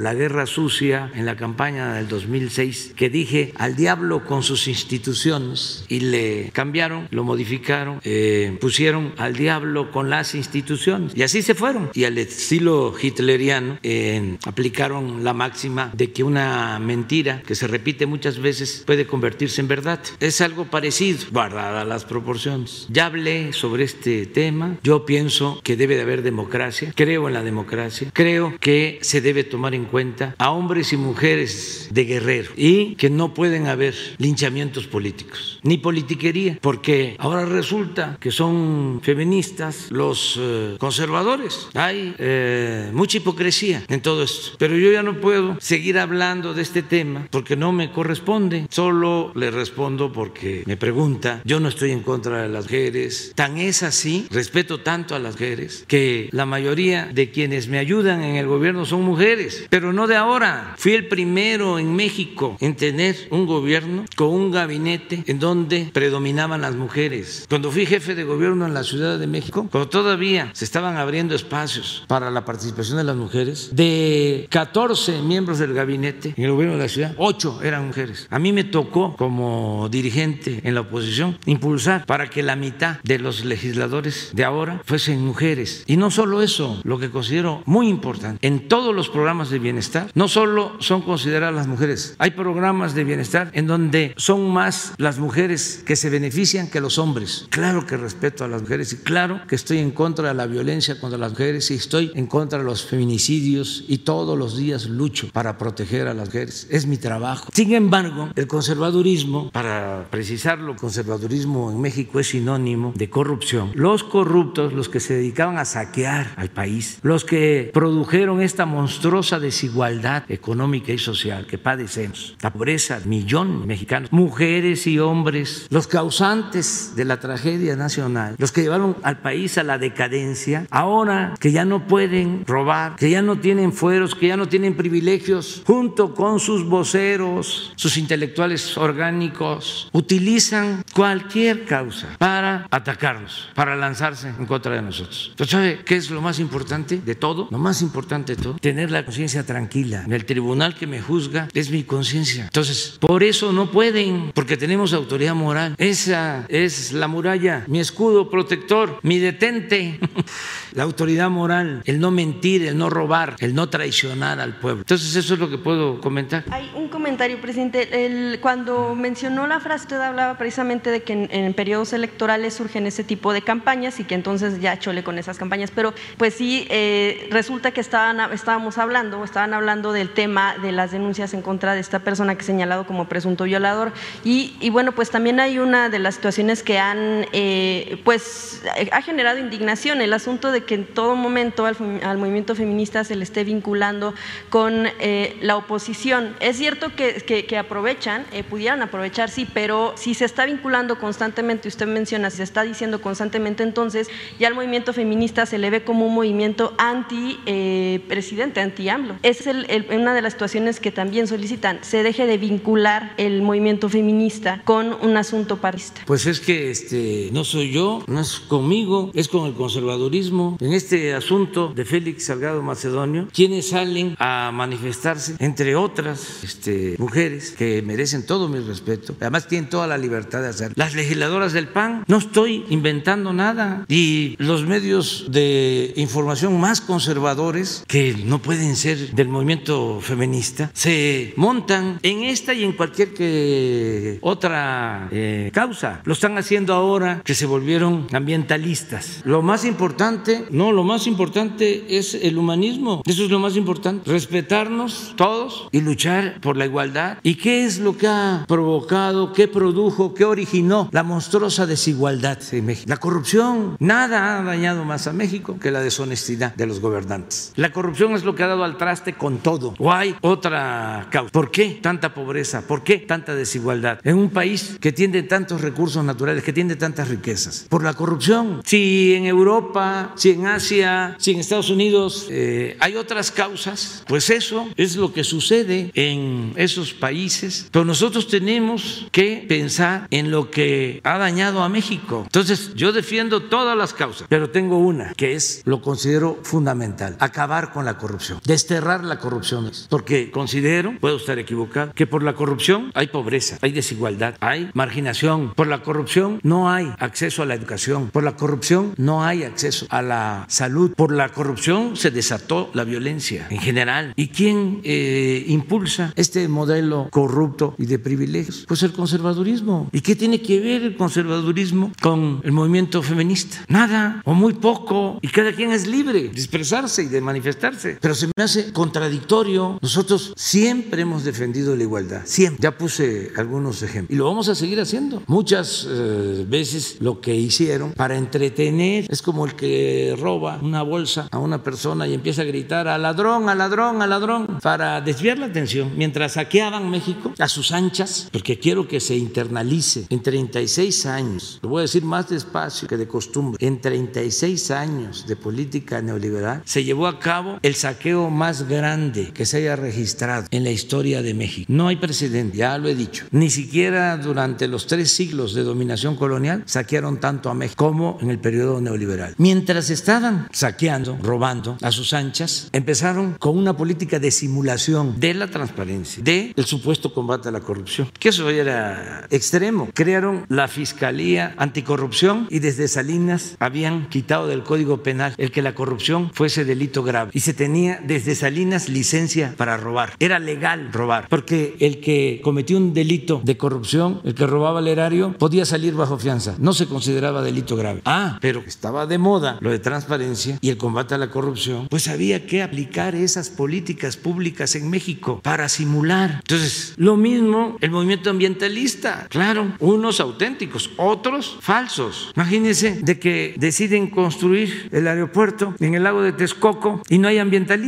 la guerra sucia en la campaña del 2006, que dije al diablo con sus instituciones y le cambiaron, lo modificaron, eh, pusieron al diablo con las instituciones y así se fueron. Y al estilo hitleriano eh, aplicaron la máxima de que una mentira que se repite muchas veces puede convertirse en verdad. Es algo parecido, guardadas las proporciones. Ya hablé sobre este tema, yo pienso que debe de haber democracia, creo en la democracia, creo que se debe tomar en cuenta a hombres y mujeres de guerrero y que no pueden haber linchamientos políticos ni politiquería, porque ahora resulta que son feministas los eh, conservadores. Hay eh, mucha hipocresía en todo esto, pero yo ya no puedo seguir hablando de este tema porque no me corresponde, solo le respondo porque me pregunta, yo no estoy en contra de las mujeres, tan es así, respeto tanto a las mujeres, que la mayoría de quienes me ayudan en el gobierno son mujeres, pero no de ahora. Fui el primero en México en tener un gobierno con un gabinete en donde predominaban las mujeres. Cuando fui jefe de gobierno en la Ciudad de México, cuando todavía se estaban abriendo espacios para la participación de las mujeres, de 14 miembros del gabinete en el gobierno de la ciudad, 8 eran mujeres. A mí me tocó como dirigente en la oposición impulsar para que la mitad de los legisladores de ahora fuesen mujeres. Y no solo eso, lo que considero muy importante, en todos los programas de bienestar, no solo son consideradas las mujeres, hay programas de bienestar en donde son más las mujeres que se benefician que los hombres. Claro que respeto a las mujeres y claro que estoy en contra de la violencia contra las mujeres y estoy en contra de los feminicidios y todos los días lucho para proteger a las mujeres. Es mi trabajo. Sin embargo, el conservadurismo, para precisarlo, conservadurismo en México es sinónimo de corrupción. Los corruptos, los que se dedicaban a saquear al país, los que produjeron esta monstruosa desigualdad económica y social que padecemos, la pobreza, millón de mexicanos, mujeres y hombres, los causantes de la tragedia nacional, los que llevaron al país a la decadencia, ahora que ya no pueden robar, que ya no tienen fueros, que ya no tienen privilegios, junto con sus voceros, sus intelectuales orgánicos, utilizan cualquier causa para atacarnos, para lanzarse en contra de nosotros. ¿sabe qué es lo más importante de todo? Lo más importante de todo, tener la conciencia tranquila. El tribunal que me juzga es mi conciencia. Entonces, por eso no pueden, porque tenemos autoridad moral. Esa es la muralla, mi escudo protector, mi detente. la autoridad moral, el no mentir, el no robar, el no traicionar al pueblo. Entonces, eso es lo que puedo comentar. Hay un comentario, presidente. Cuando mencionó la frase, usted hablaba precisamente de que en, en, periodos electorales surgen ese tipo de campañas y que entonces ya chole con esas campañas. Pero, pues sí, eh, resulta que estaban, estábamos hablando, estaban hablando del tema de las denuncias en contra de esta persona que es señalado como presunto violador. Y, y bueno, pues también hay una de las situaciones que han, eh, pues, ha generado indignación, el asunto de que en todo momento al, al movimiento feminista se le esté vinculando con eh, la oposición. Es cierto que, que, aprovechan, eh, pudieran aprovechar, sí, pero si se está vinculando constantemente, usted menciona, si se está diciendo constantemente, entonces ya el movimiento feminista se le ve como un movimiento anti-presidente, eh, anti-AMLO. Es el, el, una de las situaciones que también solicitan, se deje de vincular el movimiento feminista con un asunto partista. Pues es que este, no soy yo, no es conmigo, es con el conservadurismo. En este asunto de Félix Salgado Macedonio, quienes salen a manifestarse, entre otras este, mujeres que merecen todo mi respeto, además tienen toda la libertad de hacerlo. Las legisladoras del PAN, no estoy inventando nada. Y los medios de información más conservadores, que no pueden ser del movimiento feminista, se montan en esta y en cualquier que otra eh, causa. Lo están haciendo ahora que se volvieron ambientalistas. Lo más importante, no, lo más importante es el humanismo. Eso es lo más importante. Respetarnos todos y luchar por la igualdad. ¿Y qué es lo que ha provocado, qué produjo, qué originó la monstruosa desigualdad en México? La corrupción. Nada ha dañado más a México que la deshonestidad de los gobernantes. La corrupción es lo que ha dado al traste con todo. ¿O hay otra causa? ¿Por qué tanta pobreza? ¿Por qué tanta desigualdad? En un país que tiene tantos recursos naturales, que tiene tantas riquezas. Por la corrupción. Si en Europa, si en Asia, si en Estados Unidos eh, hay otras causas, pues eso es lo que sucede en esos países. Pero nosotros tenemos que pensar en lo que ha dañado a México. Entonces, yo defiendo todas las causas, pero tengo una que es, lo considero fundamental, acabar con la corrupción, desterrar la corrupción. Porque considero, puedo estar equivocado, que por la corrupción hay pobreza, hay desigualdad, hay marginación. Por la corrupción no hay acceso a la educación. Por la corrupción no hay acceso a la salud. Por la corrupción se desató la violencia en general. ¿Y quién eh, impulsa este modelo corrupto y de privilegios? Pues el conservadurismo. ¿Y qué tiene que ver el conservadurismo con el movimiento feminista? Nada o muy poco. Y cada quien es libre de expresarse y de manifestarse. Pero se me hace contradictorio. Nosotros siempre hemos defendido la igualdad. Siempre. Ya puse algunos ejemplos. Y lo vamos a seguir haciendo. Muchas eh, veces lo que hicieron para entretener es como el que roba una bolsa a una persona y empieza a gritar a ladrón, a ladrón, a ladrón, para desviar la atención, mientras saqueaban México a sus anchas, porque quiero que se internalice en 36 años, lo voy a decir más despacio que de costumbre, en 36 años de política neoliberal se llevó a cabo el saqueo más grande que se haya registrado en la historia de México. No hay precedente, ya lo he dicho, ni siquiera durante los tres siglos de dominación colonial saquearon tanto a México como en el periodo neoliberal. Mientras estaban saqueando, robando a sus anchas, empezaron con una política de simulación de la transparencia, de el supuesto combate a la corrupción, que eso era extremo. Crearon la Fiscalía Anticorrupción y desde Salinas habían quitado del Código Penal el que la corrupción fuese delito grave y se tenía desde Salinas licencia para robar. Era legal robar, porque el que cometió un delito de corrupción, el que robaba el erario, podía salir bajo fianza, no se consideraba delito grave. Ah, pero estaba de moda lo de transparencia y el combate a la corrupción, pues había que aplicar esas políticas públicas en México para simular. Entonces, lo mismo el movimiento ambientalista, claro, unos auténticos, otros falsos. Imagínense de que deciden construir el aeropuerto en el lago de Texcoco y no hay ambientalistas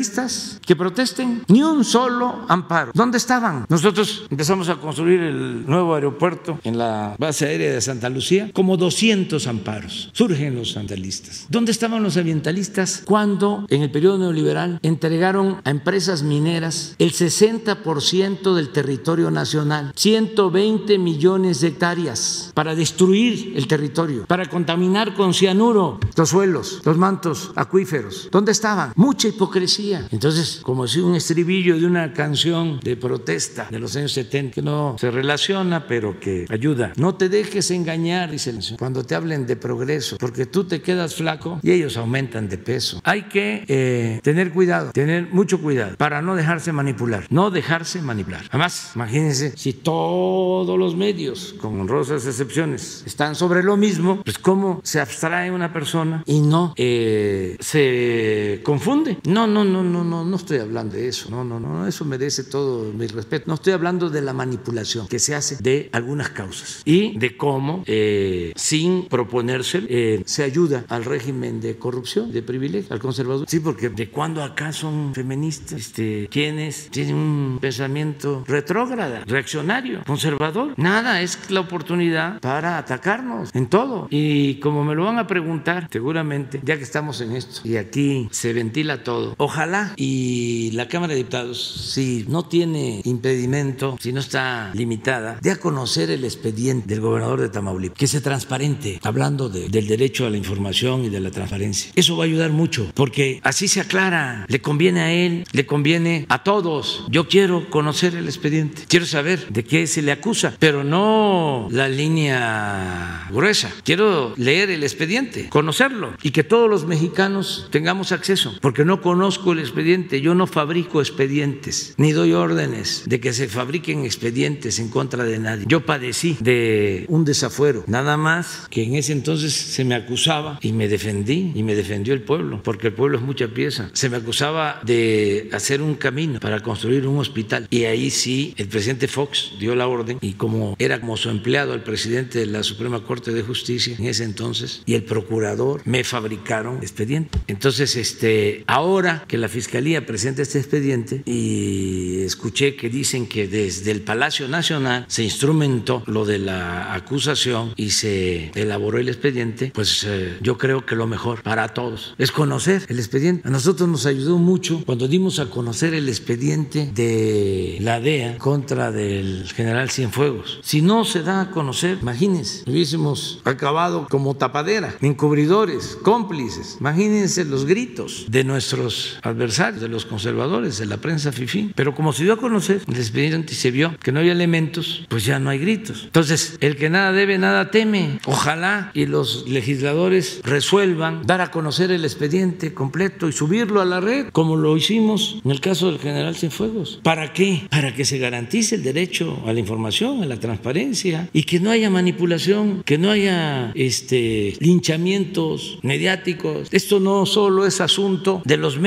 que protesten, ni un solo amparo. ¿Dónde estaban? Nosotros empezamos a construir el nuevo aeropuerto en la base aérea de Santa Lucía, como 200 amparos. Surgen los ambientalistas. ¿Dónde estaban los ambientalistas cuando en el periodo neoliberal entregaron a empresas mineras el 60% del territorio nacional, 120 millones de hectáreas para destruir el territorio, para contaminar con cianuro los suelos, los mantos acuíferos? ¿Dónde estaban? Mucha hipocresía. Entonces, como si un estribillo de una canción de protesta de los años 70 que no se relaciona, pero que ayuda. No te dejes engañar, dice el cuando te hablen de progreso, porque tú te quedas flaco y ellos aumentan de peso. Hay que eh, tener cuidado, tener mucho cuidado para no dejarse manipular, no dejarse manipular. Además, imagínense si todos los medios, con honrosas excepciones, están sobre lo mismo, pues cómo se abstrae una persona y no eh, se confunde. No, no, no, no, no, no estoy hablando de eso. No, no, no, eso merece todo mi respeto. No estoy hablando de la manipulación que se hace de algunas causas y de cómo, eh, sin proponerse, eh, se ayuda al régimen de corrupción, de privilegio, al conservador. Sí, porque de cuando acá son feministas, este, quienes tienen un pensamiento retrógrada, reaccionario, conservador. Nada, es la oportunidad para atacarnos en todo. Y como me lo van a preguntar, seguramente, ya que estamos en esto y aquí se ventila todo, ojalá y la Cámara de Diputados, si no tiene impedimento, si no está limitada, de a conocer el expediente del gobernador de Tamaulipas, que se transparente, hablando de, del derecho a la información y de la transparencia. Eso va a ayudar mucho, porque así se aclara, le conviene a él, le conviene a todos. Yo quiero conocer el expediente, quiero saber de qué se le acusa, pero no la línea gruesa. Quiero leer el expediente, conocerlo y que todos los mexicanos tengamos acceso, porque no conozco el expediente, yo no fabrico expedientes, ni doy órdenes de que se fabriquen expedientes en contra de nadie. Yo padecí de un desafuero, nada más que en ese entonces se me acusaba y me defendí y me defendió el pueblo, porque el pueblo es mucha pieza. Se me acusaba de hacer un camino para construir un hospital y ahí sí el presidente Fox dio la orden y como era como su empleado el presidente de la Suprema Corte de Justicia en ese entonces y el procurador me fabricaron expediente. Entonces, este, ahora que la fiscalía presenta este expediente y escuché que dicen que desde el Palacio Nacional se instrumentó lo de la acusación y se elaboró el expediente, pues eh, yo creo que lo mejor para todos es conocer el expediente. A nosotros nos ayudó mucho cuando dimos a conocer el expediente de la DEA contra del general Cienfuegos. Si no se da a conocer, imagínense, hubiésemos acabado como tapadera, encubridores, cómplices. Imagínense los gritos de nuestros adversarios, de los conservadores, de la prensa fifí. Pero como se dio a conocer el expediente y se vio que no había elementos, pues ya no hay gritos. Entonces, el que nada debe, nada teme. Ojalá y los legisladores resuelvan dar a conocer el expediente completo y subirlo a la red, como lo hicimos en el caso del general Cienfuegos. ¿Para qué? Para que se garantice el derecho a la información, a la transparencia y que no haya manipulación, que no haya este, linchamientos mediáticos. Esto no solo es asunto de los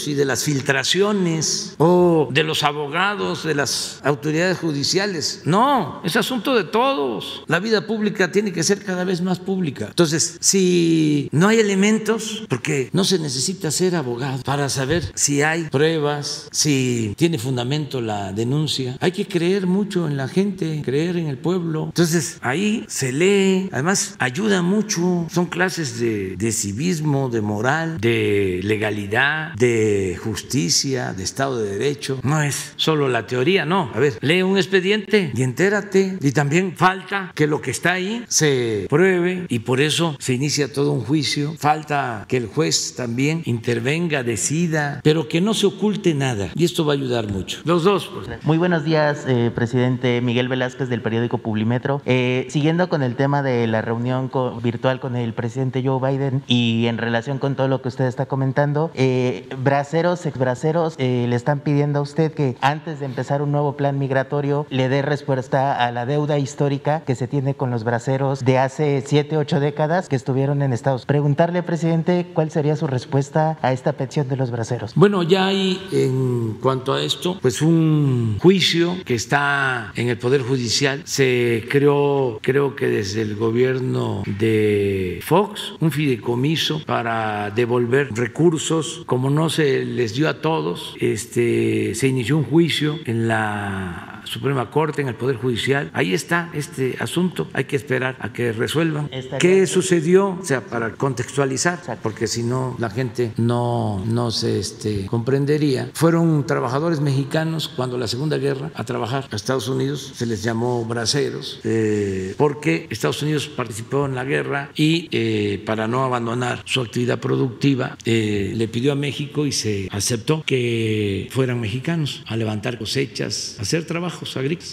medios y de las filtraciones o de los abogados, de las autoridades judiciales. No, es asunto de todos. La vida pública tiene que ser cada vez más pública. Entonces, si no hay elementos elementos, porque no se necesita ser abogado para saber si hay pruebas, si tiene fundamento la denuncia. Hay que creer mucho en la gente, creer en el pueblo. Entonces ahí se lee, además ayuda mucho, son clases de, de civismo, de moral, de legalidad, de justicia, de Estado de Derecho. No es solo la teoría, no. A ver, lee un expediente y entérate. Y también falta que lo que está ahí se pruebe y por eso se inicia todo un juicio. Falta que el juez también intervenga, decida, pero que no se oculte nada. Y esto va a ayudar mucho. Los dos. Pues. Muy buenos días, eh, presidente Miguel Velázquez del periódico Publimetro. Eh, siguiendo con el tema de la reunión virtual con el presidente Joe Biden y en relación con todo lo que usted está comentando, eh, braceros, exbraceros, eh, le están pidiendo a usted que antes de empezar un nuevo plan migratorio le dé respuesta a la deuda histórica que se tiene con los braceros de hace siete, ocho décadas que estuvieron en Estados. Preguntarle, presidente, cuál sería su respuesta a esta petición de los braceros. Bueno, ya hay en cuanto a esto, pues un juicio que está en el Poder Judicial. Se creó, creo que desde el gobierno de Fox, un fideicomiso para devolver recursos, como no se les dio a todos, este, se inició un juicio en la Suprema Corte, en el Poder Judicial. Ahí está este asunto. Hay que esperar a que resuelvan. ¿Qué sucedió? O sea, para contextualizar, porque si no la gente no, no se este, comprendería. Fueron trabajadores mexicanos cuando la Segunda Guerra a trabajar a Estados Unidos. Se les llamó braceros eh, porque Estados Unidos participó en la guerra y eh, para no abandonar su actividad productiva eh, le pidió a México y se aceptó que fueran mexicanos a levantar cosechas, a hacer trabajo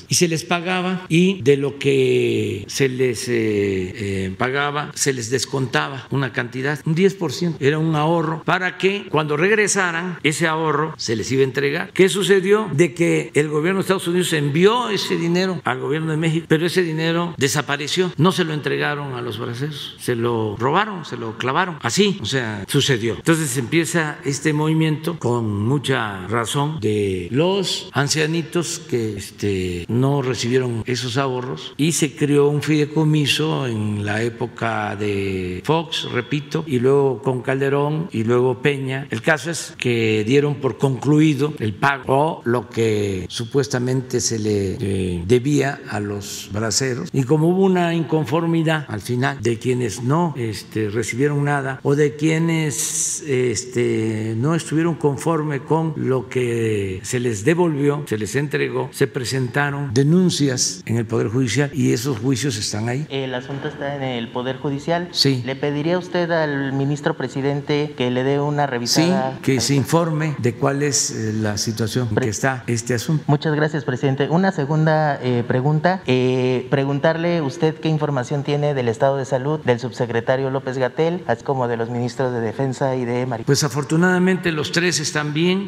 y se les pagaba y de lo que se les eh, eh, pagaba se les descontaba una cantidad, un 10%, era un ahorro para que cuando regresaran ese ahorro se les iba a entregar. ¿Qué sucedió? De que el gobierno de Estados Unidos envió ese dinero al gobierno de México, pero ese dinero desapareció, no se lo entregaron a los braceros, se lo robaron, se lo clavaron, así, o sea, sucedió. Entonces empieza este movimiento con mucha razón de los ancianitos que este, no recibieron esos ahorros y se creó un fideicomiso en la época de Fox, repito, y luego con Calderón y luego Peña. El caso es que dieron por concluido el pago o lo que supuestamente se le eh, debía a los braceros y como hubo una inconformidad al final de quienes no este, recibieron nada o de quienes este, no estuvieron conforme con lo que se les devolvió, se les entregó, se presentaron denuncias en el Poder Judicial y esos juicios están ahí. El asunto está en el Poder Judicial. Sí. ¿Le pediría usted al ministro presidente que le dé una revisada? Sí, que se informe de cuál es eh, la situación que está este asunto. Muchas gracias, presidente. Una segunda eh, pregunta. Eh, preguntarle usted qué información tiene del estado de salud del subsecretario López Gatel, así como de los ministros de Defensa y de Marina. Pues afortunadamente los tres están bien.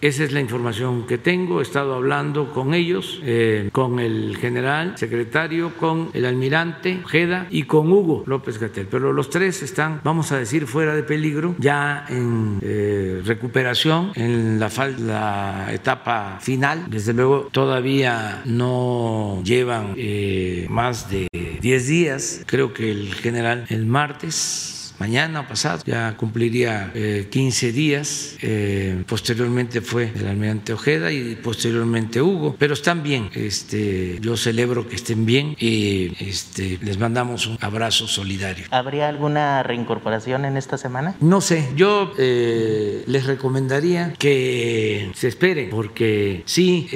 esa es la información que tengo. He estado hablando con ellos, eh, con el general secretario, con el almirante Ojeda y con Hugo López Gatel. Pero los tres están, vamos a decir, fuera de peligro, ya en eh, recuperación, en la, la, etapa final. Desde luego, todavía no llevan eh, más de 10 días. Creo que el general el martes mañana o pasado, ya cumpliría 15 eh, días. Eh, posteriormente fue el almirante Ojeda y posteriormente Hugo, pero están bien. Este, yo celebro que estén bien y este, les mandamos un abrazo solidario. ¿Habría alguna reincorporación en esta semana? No sé, yo eh, les recomendaría que se esperen, porque sí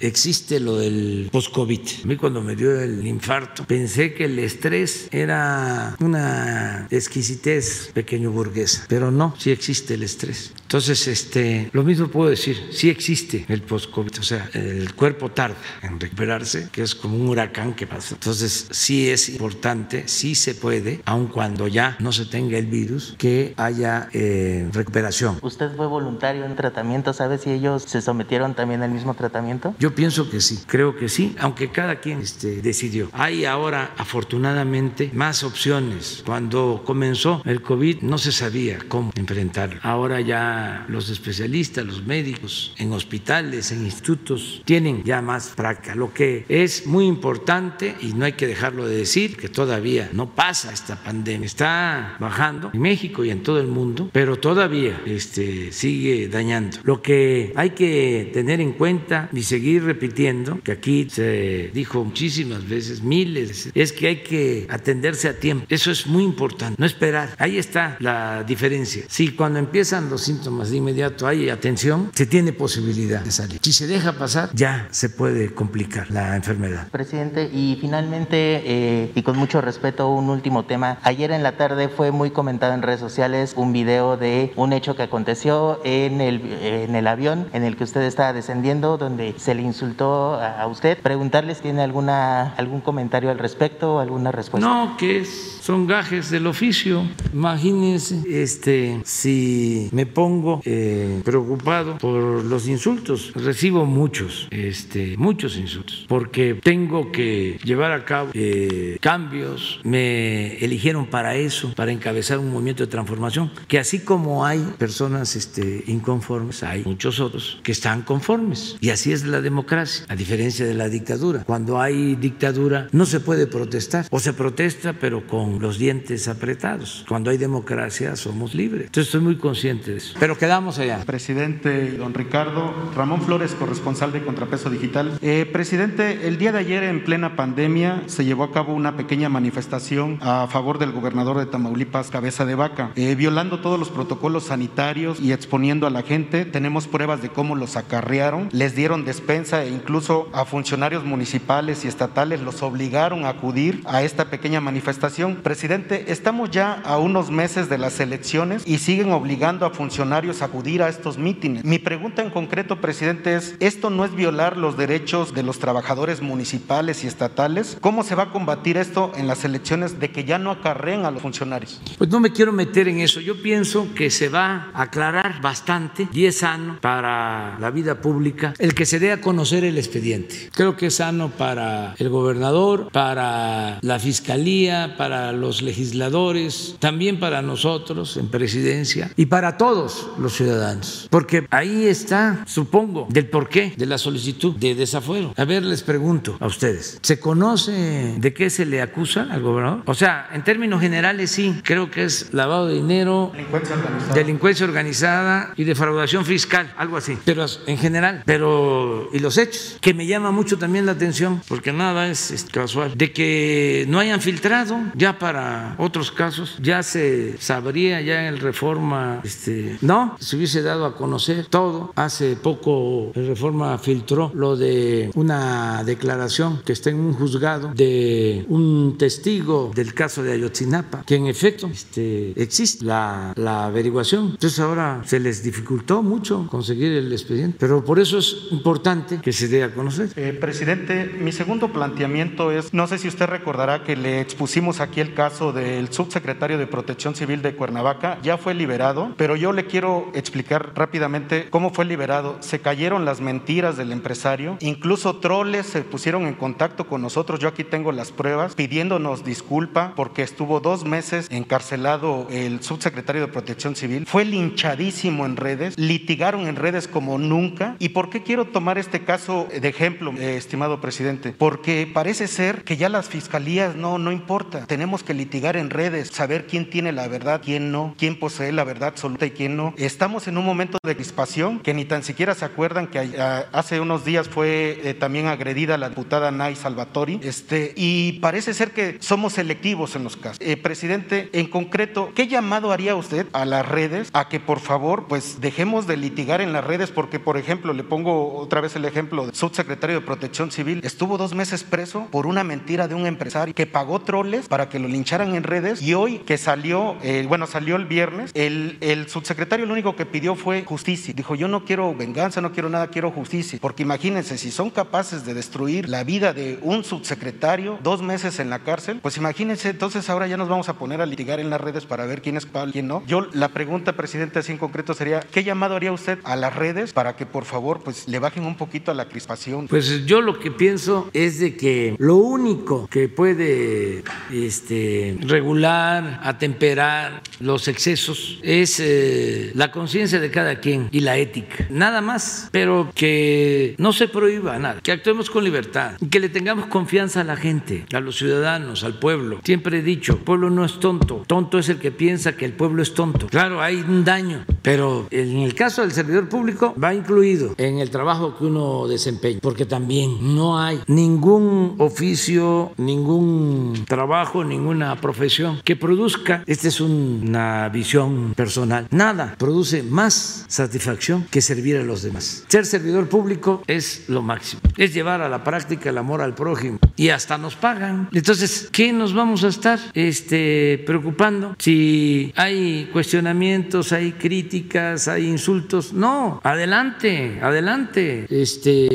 existe lo del post-COVID. A mí cuando me dio el infarto pensé que el estrés era una exquisita es pequeño burguesa, pero no, sí existe el estrés. Entonces, este, lo mismo puedo decir, sí existe el post-COVID, o sea, el cuerpo tarda en recuperarse, que es como un huracán que pasa. Entonces, sí es importante, sí se puede, aun cuando ya no se tenga el virus, que haya eh, recuperación. ¿Usted fue voluntario en tratamiento? ¿Sabe si ellos se sometieron también al mismo tratamiento? Yo pienso que sí, creo que sí, aunque cada quien este, decidió. Hay ahora, afortunadamente, más opciones. Cuando comenzó el COVID no se sabía cómo enfrentarlo. Ahora ya los especialistas, los médicos en hospitales, en institutos, tienen ya más práctica. Lo que es muy importante, y no hay que dejarlo de decir, que todavía no pasa esta pandemia, está bajando en México y en todo el mundo, pero todavía este, sigue dañando. Lo que hay que tener en cuenta y seguir repitiendo, que aquí se dijo muchísimas veces, miles, es que hay que atenderse a tiempo. Eso es muy importante, no esperar. Ahí está la diferencia. Si cuando empiezan los síntomas de inmediato hay atención, se tiene posibilidad de salir. Si se deja pasar, ya se puede complicar la enfermedad. Presidente, y finalmente, eh, y con mucho respeto, un último tema. Ayer en la tarde fue muy comentado en redes sociales un video de un hecho que aconteció en el, en el avión en el que usted estaba descendiendo, donde se le insultó a usted. Preguntarles, ¿tiene alguna, algún comentario al respecto o alguna respuesta? No, que es, son gajes del oficio. Imagínense este, si me pongo eh, preocupado por los insultos. Recibo muchos, este, muchos insultos, porque tengo que llevar a cabo eh, cambios. Me eligieron para eso, para encabezar un movimiento de transformación, que así como hay personas este, inconformes, hay muchos otros que están conformes. Y así es la democracia, a diferencia de la dictadura. Cuando hay dictadura no se puede protestar, o se protesta pero con los dientes apretados. Cuando hay democracia somos libres. Entonces estoy muy consciente de eso. Pero quedamos allá. Presidente don Ricardo, Ramón Flores, corresponsal de Contrapeso Digital. Eh, presidente, el día de ayer en plena pandemia se llevó a cabo una pequeña manifestación a favor del gobernador de Tamaulipas, Cabeza de Vaca, eh, violando todos los protocolos sanitarios y exponiendo a la gente. Tenemos pruebas de cómo los acarrearon, les dieron despensa e incluso a funcionarios municipales y estatales los obligaron a acudir a esta pequeña manifestación. Presidente, estamos ya a unos meses de las elecciones y siguen obligando a funcionarios a acudir a estos mítines. Mi pregunta en concreto, presidente, es, ¿esto no es violar los derechos de los trabajadores municipales y estatales? ¿Cómo se va a combatir esto en las elecciones de que ya no acarreen a los funcionarios? Pues no me quiero meter en eso. Yo pienso que se va a aclarar bastante y es sano para la vida pública el que se dé a conocer el expediente. Creo que es sano para el gobernador, para la fiscalía, para los legisladores, también para nosotros en presidencia y para todos los ciudadanos. Porque ahí está, supongo, del porqué de la solicitud de desafuero. A ver, les pregunto a ustedes, ¿se conoce de qué se le acusa al gobernador? O sea, en términos generales sí, creo que es lavado de dinero, Delincuencia organizada. delincuencia organizada y defraudación fiscal, algo así. Pero en general, pero y los hechos, que me llama mucho también la atención, porque nada es, es casual, de que no hayan filtrado ya para otros casos, ya se sabría ya en el Reforma, este, no, se hubiese dado a conocer todo. Hace poco el Reforma filtró lo de una declaración que está en un juzgado de un testigo del caso de Ayotzinapa, que en efecto este, existe la, la averiguación. Entonces ahora se les dificultó mucho conseguir el expediente, pero por eso es importante que se dé a conocer. Eh, presidente, mi segundo planteamiento es, no sé si usted recordará que le expusimos aquí el caso del subsecretario de Protección Civil de Cuernavaca, ya fue liberado, pero yo le quiero explicar rápidamente cómo fue liberado. Se cayeron las mentiras del empresario, incluso troles se pusieron en contacto con nosotros, yo aquí tengo las pruebas, pidiéndonos disculpa porque estuvo dos meses encarcelado el subsecretario de Protección Civil, fue linchadísimo en redes, litigaron en redes como nunca. ¿Y por qué quiero tomar este caso de ejemplo, eh, estimado presidente? Porque parece ser que ya las fiscalías no, no importa, tenemos que litigar en redes, saber quién tiene la verdad, quién no, quién posee la verdad absoluta y quién no. Estamos en un momento de crispación que ni tan siquiera se acuerdan que ah, hace unos días fue eh, también agredida la diputada Nay Salvatori, este, y parece ser que somos selectivos en los casos. Eh, presidente, en concreto, ¿qué llamado haría usted a las redes a que por favor pues dejemos de litigar en las redes? Porque, por ejemplo, le pongo otra vez el ejemplo del subsecretario de Protección Civil, estuvo dos meses preso por una mentira de un empresario que pagó troles para que lo lincharan en redes y hoy que salió, eh, bueno, salió el viernes, el, subsecretario lo único que pidió fue justicia. Dijo, yo no quiero venganza, no quiero nada, quiero justicia. Porque imagínense, si son capaces de destruir la vida de un subsecretario dos meses en la cárcel, pues imagínense, entonces ahora ya nos vamos a poner a litigar en las redes para ver quién es culpable, quién no. Yo la pregunta, presidente, así en concreto sería, ¿qué llamado haría usted a las redes para que por favor pues le bajen un poquito a la crispación? Pues yo lo que pienso es de que lo único que puede este, regular, a temperar los excesos es eh, la conciencia de cada quien y la ética. Nada más, pero que no se prohíba nada, que actuemos con libertad y que le tengamos confianza a la gente, a los ciudadanos, al pueblo. Siempre he dicho, el pueblo no es tonto, tonto es el que piensa que el pueblo es tonto. Claro, hay un daño, pero en el caso del servidor público va incluido en el trabajo que uno desempeña, porque también no hay ningún oficio, ningún trabajo, ninguna profesión que produzca, esta es una visión personal, nada produce más satisfacción que servir a los demás. Ser servidor público es lo máximo, es llevar a la práctica el amor al prójimo y hasta nos pagan. Entonces, ¿qué nos vamos a estar este, preocupando si hay cuestionamientos, hay críticas, hay insultos? No, adelante, adelante, este,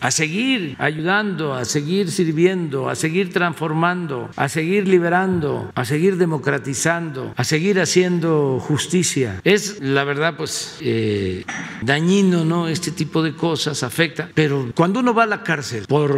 a seguir ayudando, a seguir sirviendo, a seguir transformando, a seguir liberando, a seguir democratizando, a seguir haciendo justicia. Es la verdad, pues, eh, dañino, ¿no? Este tipo de cosas afecta, pero cuando uno va a la cárcel por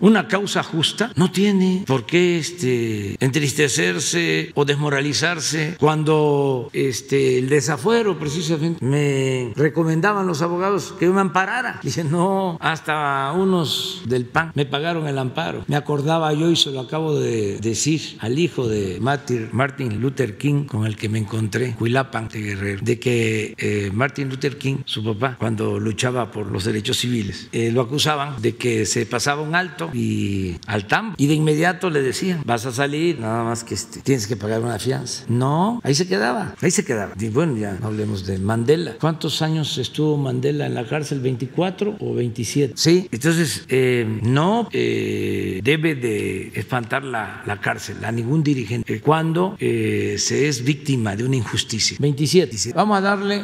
una causa justa, no tiene por qué este, entristecerse o desmoralizarse cuando este, el desafuero, precisamente, me recomendaban los abogados que yo me amparara. Dicen, no, hasta unos del PAN me pagaron el amparo. Me acordaba yo y se lo acabo de decir al hijo de Martin Luther King, con el que me encontré, Huilapan de Guerrero, de que eh, Martin Luther King, su papá, cuando luchaba por los derechos civiles, eh, lo acusaban de que se pasaba un alto y al tambo y de inmediato le decían, vas a salir, nada más que este, tienes que pagar una fianza. No, ahí se quedaba, ahí se quedaba. Y bueno, ya hablemos de Mandela. ¿Cuántos años estuvo Mandela en la cárcel? ¿24 o 27? Sí, entonces eh, no debe de espantar la, la, cárcel a ningún dirigente cuando se es víctima de una injusticia. 27. Vamos a darle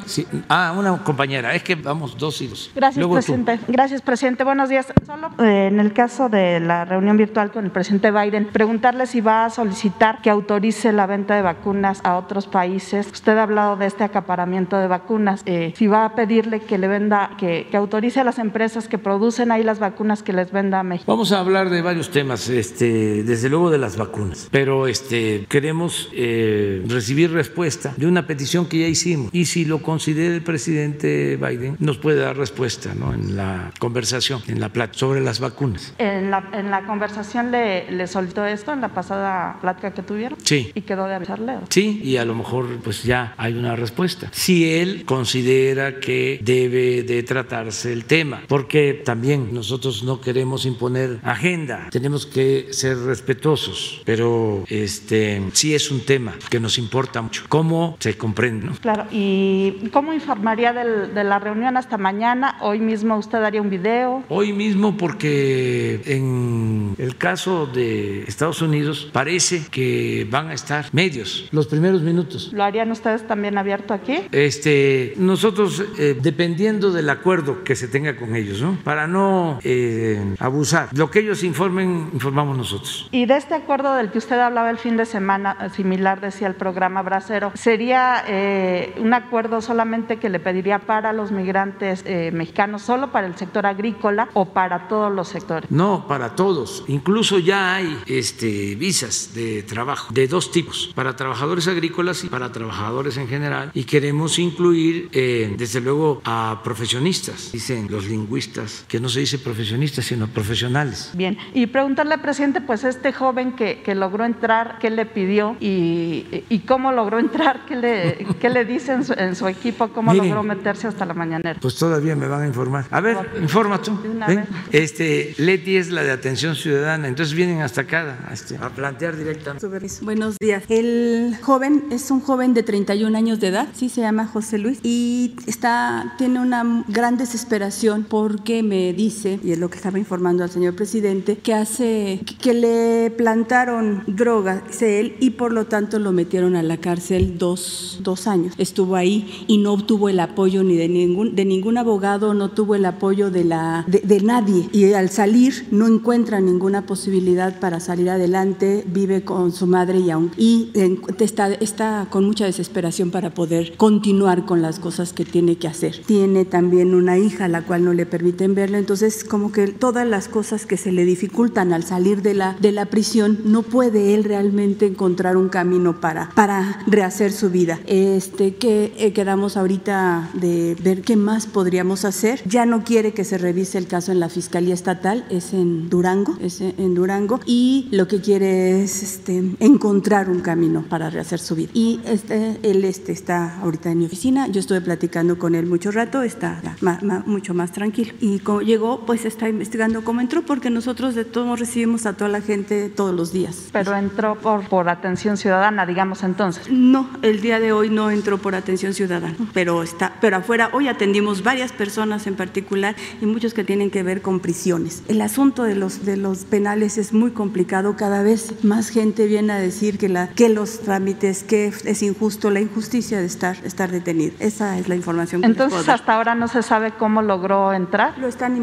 a ah, una compañera, es que vamos dos y dos. Gracias, presidente. Gracias, presidente. Buenos días. Solo eh, en el caso de la reunión virtual con el presidente Biden, preguntarle si va a solicitar que autorice la venta de vacunas a otros países. Usted ha hablado de este acaparamiento de vacunas. Eh, si va a pedirle que le venda, que, que, autorice a las empresas que producen ahí las vacunas que les venda a México. Vamos a hablar de varios temas, este, desde luego de las vacunas, pero este, queremos eh, recibir respuesta de una petición que ya hicimos y si lo considera el presidente Biden nos puede dar respuesta ¿no? en la conversación, en la plática sobre las vacunas. ¿En la, en la conversación le, le, soltó esto en la pasada plática que tuvieron? Sí. ¿Y quedó de avisarle? Sí, y a lo mejor pues ya hay una respuesta. Si él considera que debe de tratarse el tema, porque también nosotros no queremos imponer agenda, tenemos que ser respetuosos, pero este sí es un tema que nos importa mucho. ¿Cómo se comprende? ¿no? Claro, ¿y cómo informaría del, de la reunión hasta mañana? ¿Hoy mismo usted daría un video? Hoy mismo porque en el caso de Estados Unidos parece que van a estar medios los primeros minutos. ¿Lo harían ustedes también abierto aquí? Este, nosotros, eh, dependiendo del acuerdo que se tenga con ellos, ¿no? Para no eh, abusar. Lo que ellos informen, informamos nosotros. Y de este acuerdo del que usted hablaba el fin de semana, similar decía el programa Bracero, ¿sería eh, un acuerdo solamente que le pediría para los migrantes mexicanos, solo para el sector agrícola o para todos los sectores? No, para todos. Incluso ya hay este, visas de trabajo de dos tipos, para trabajadores agrícolas y para trabajadores en general. Y queremos incluir, eh, desde luego, a profesionistas. Dicen los lingüistas que no se dice profesionistas, sino profesionales. Bien, y preguntarle, presidente, pues este joven que, que logró entrar, ¿qué le pidió y, y cómo logró entrar? ¿Qué le, qué le dice en su, en su equipo? ¿Cómo Miren, logró meterse hasta la mañanera? Pues todavía me van a informar. A ver, informa tú. Este, Leti es la de atención ciudadana, entonces vienen hasta acá a, este, a plantear directamente. Buenos días. El joven es un joven de 31 años de edad, sí se llama José Luis, y está, tiene una gran desesperación porque me dice, y es lo que estaba informando al señor presidente, que hace, que le plantaron droga, dice él, y por lo tanto lo metieron a la cárcel dos, dos años. Estuvo ahí y no obtuvo el apoyo ni de ningún, de ningún abogado, no tuvo el apoyo de, la, de, de nadie. Y al salir no encuentra ningún ninguna posibilidad para salir adelante, vive con su madre y, aún, y está, está con mucha desesperación para poder continuar con las cosas que tiene que hacer. Tiene también una hija la cual no le permiten verla, entonces como que todas las cosas que se le dificultan al salir de la, de la prisión, no puede él realmente encontrar un camino para, para rehacer su vida. Este, que eh, quedamos ahorita de ver qué más podríamos hacer. Ya no quiere que se revise el caso en la Fiscalía Estatal, es en Durango, es en Durango, y lo que quiere es este, encontrar un camino para rehacer su vida. Y este, él este, está ahorita en mi oficina, yo estuve platicando con él mucho rato, está mucho más tranquilo. Y como llegó, pues está investigando cómo entró, porque nosotros de todos recibimos a toda la gente todos los días. Pero entró por, por atención ciudadana, digamos entonces. No, el día de hoy no entró por atención ciudadana, pero está, pero afuera hoy atendimos varias personas en particular y muchos que tienen que ver con prisiones. El asunto de los de los penales es muy complicado, cada vez más gente viene a decir que la que los trámites que es injusto la injusticia de estar estar detenido. Esa es la información que Entonces hasta ahora no se sabe cómo logró entrar. Lo están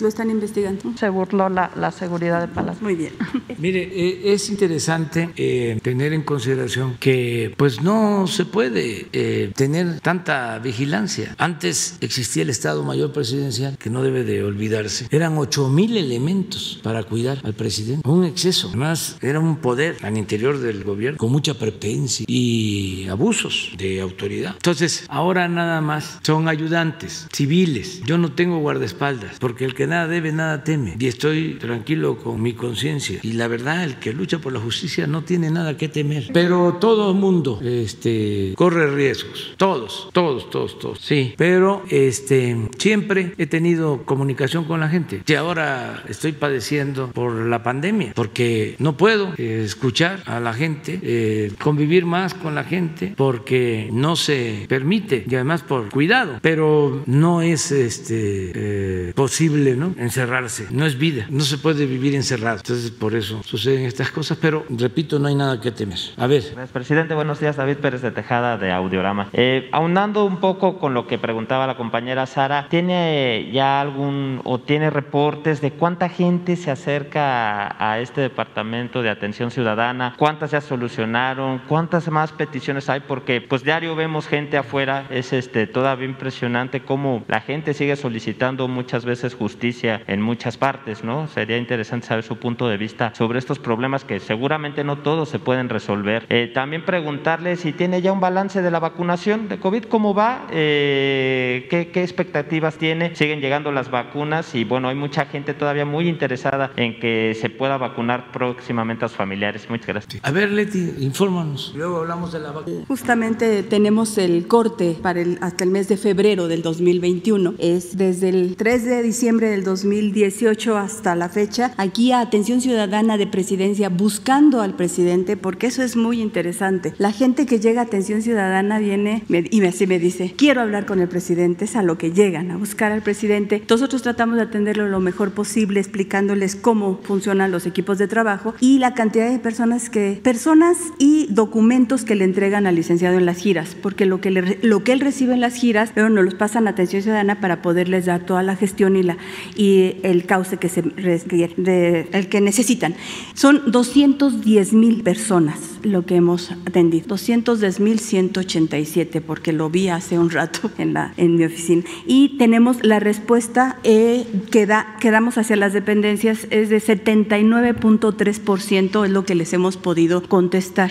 lo están investigando. Se burló la, la seguridad de Palacio. Muy bien. Mire, eh, es interesante eh, tener en consideración que pues no se puede eh, tener tanta vigilancia. Antes existía el Estado Mayor Presidencial, que no debe de olvidarse. Eran ocho mil elementos para cuidar al presidente. Un exceso. Además, era un poder al interior del gobierno con mucha prepencia y abusos de autoridad. Entonces, ahora nada más son ayudantes civiles. Yo no tengo guardaespaldas, porque el que nada debe, nada teme. Y estoy tranquilo con mi conciencia. Y la verdad, el que lucha por la justicia no tiene nada que temer. Pero todo el mundo este, corre riesgos. Todos, todos, todos, todos. Sí, pero este, siempre he tenido comunicación con la gente. Y ahora estoy padeciendo por la pandemia, porque no puedo eh, escuchar a la gente, eh, convivir más con la gente, porque no se permite, y además por cuidado, pero no es este, eh, posible ¿no? encerrarse, no es vida, no se puede vivir encerrado. Entonces, por eso suceden estas cosas, pero repito, no hay nada que temer. A ver. Presidente, buenos días, David Pérez de Tejada de Audiorama. Eh, aunando un poco con lo que preguntaba la compañera Sara, ¿tiene ya algún o tiene reportes de cuánta gente se acerca a, este departamento de atención ciudadana? ¿Cuántas ya solucionaron? ¿Cuántas más peticiones hay? Porque pues diario vemos gente afuera, es este todavía impresionante cómo la gente sigue solicitando muchas veces justicia en muchas partes, ¿no? Sería interesante saber su punto de vista sobre estos problemas que seguramente no todos se pueden resolver. Eh, también preguntarle si tiene ya un balance de la vacunación de COVID, ¿cómo va? Eh, ¿qué, ¿qué, expectativas tiene? Siguen llegando las vacunas y bueno, hay mucha gente todavía muy interesada en que se pueda vacunar próximamente a sus familiares. Muchas gracias. A ver, Leti, infórmanos. Luego hablamos de la vacuna. Justamente tenemos el corte para el, hasta el mes de febrero del 2021. Es desde el 3 de diciembre del 2018 hasta la fecha. Aquí a Atención Ciudadana de Presidencia buscando al presidente, porque eso es muy interesante. La gente que llega a Atención Ciudadana viene y así me dice, quiero hablar con el presidente, es a lo que llegan, a buscar al presidente. Nosotros tratamos de atenderlo lo mejor posible, explicándoles cómo funcionan los equipos de trabajo y la cantidad de personas que, personas y documentos que le entregan al licenciado en las giras, porque lo que, le, lo que él recibe en las giras, pero nos los pasan a Atención Ciudadana para poderles dar toda la gestión y, la, y el cauce que, se, el que necesitan. Son 210 mil personas lo que hemos atendido, 210 mil 187, porque lo vi hace un rato en, la, en mi oficina. Y tenemos la respuesta eh, que, da, que damos hacia las dependencias es de 79.3%, es lo que les hemos podido contestar.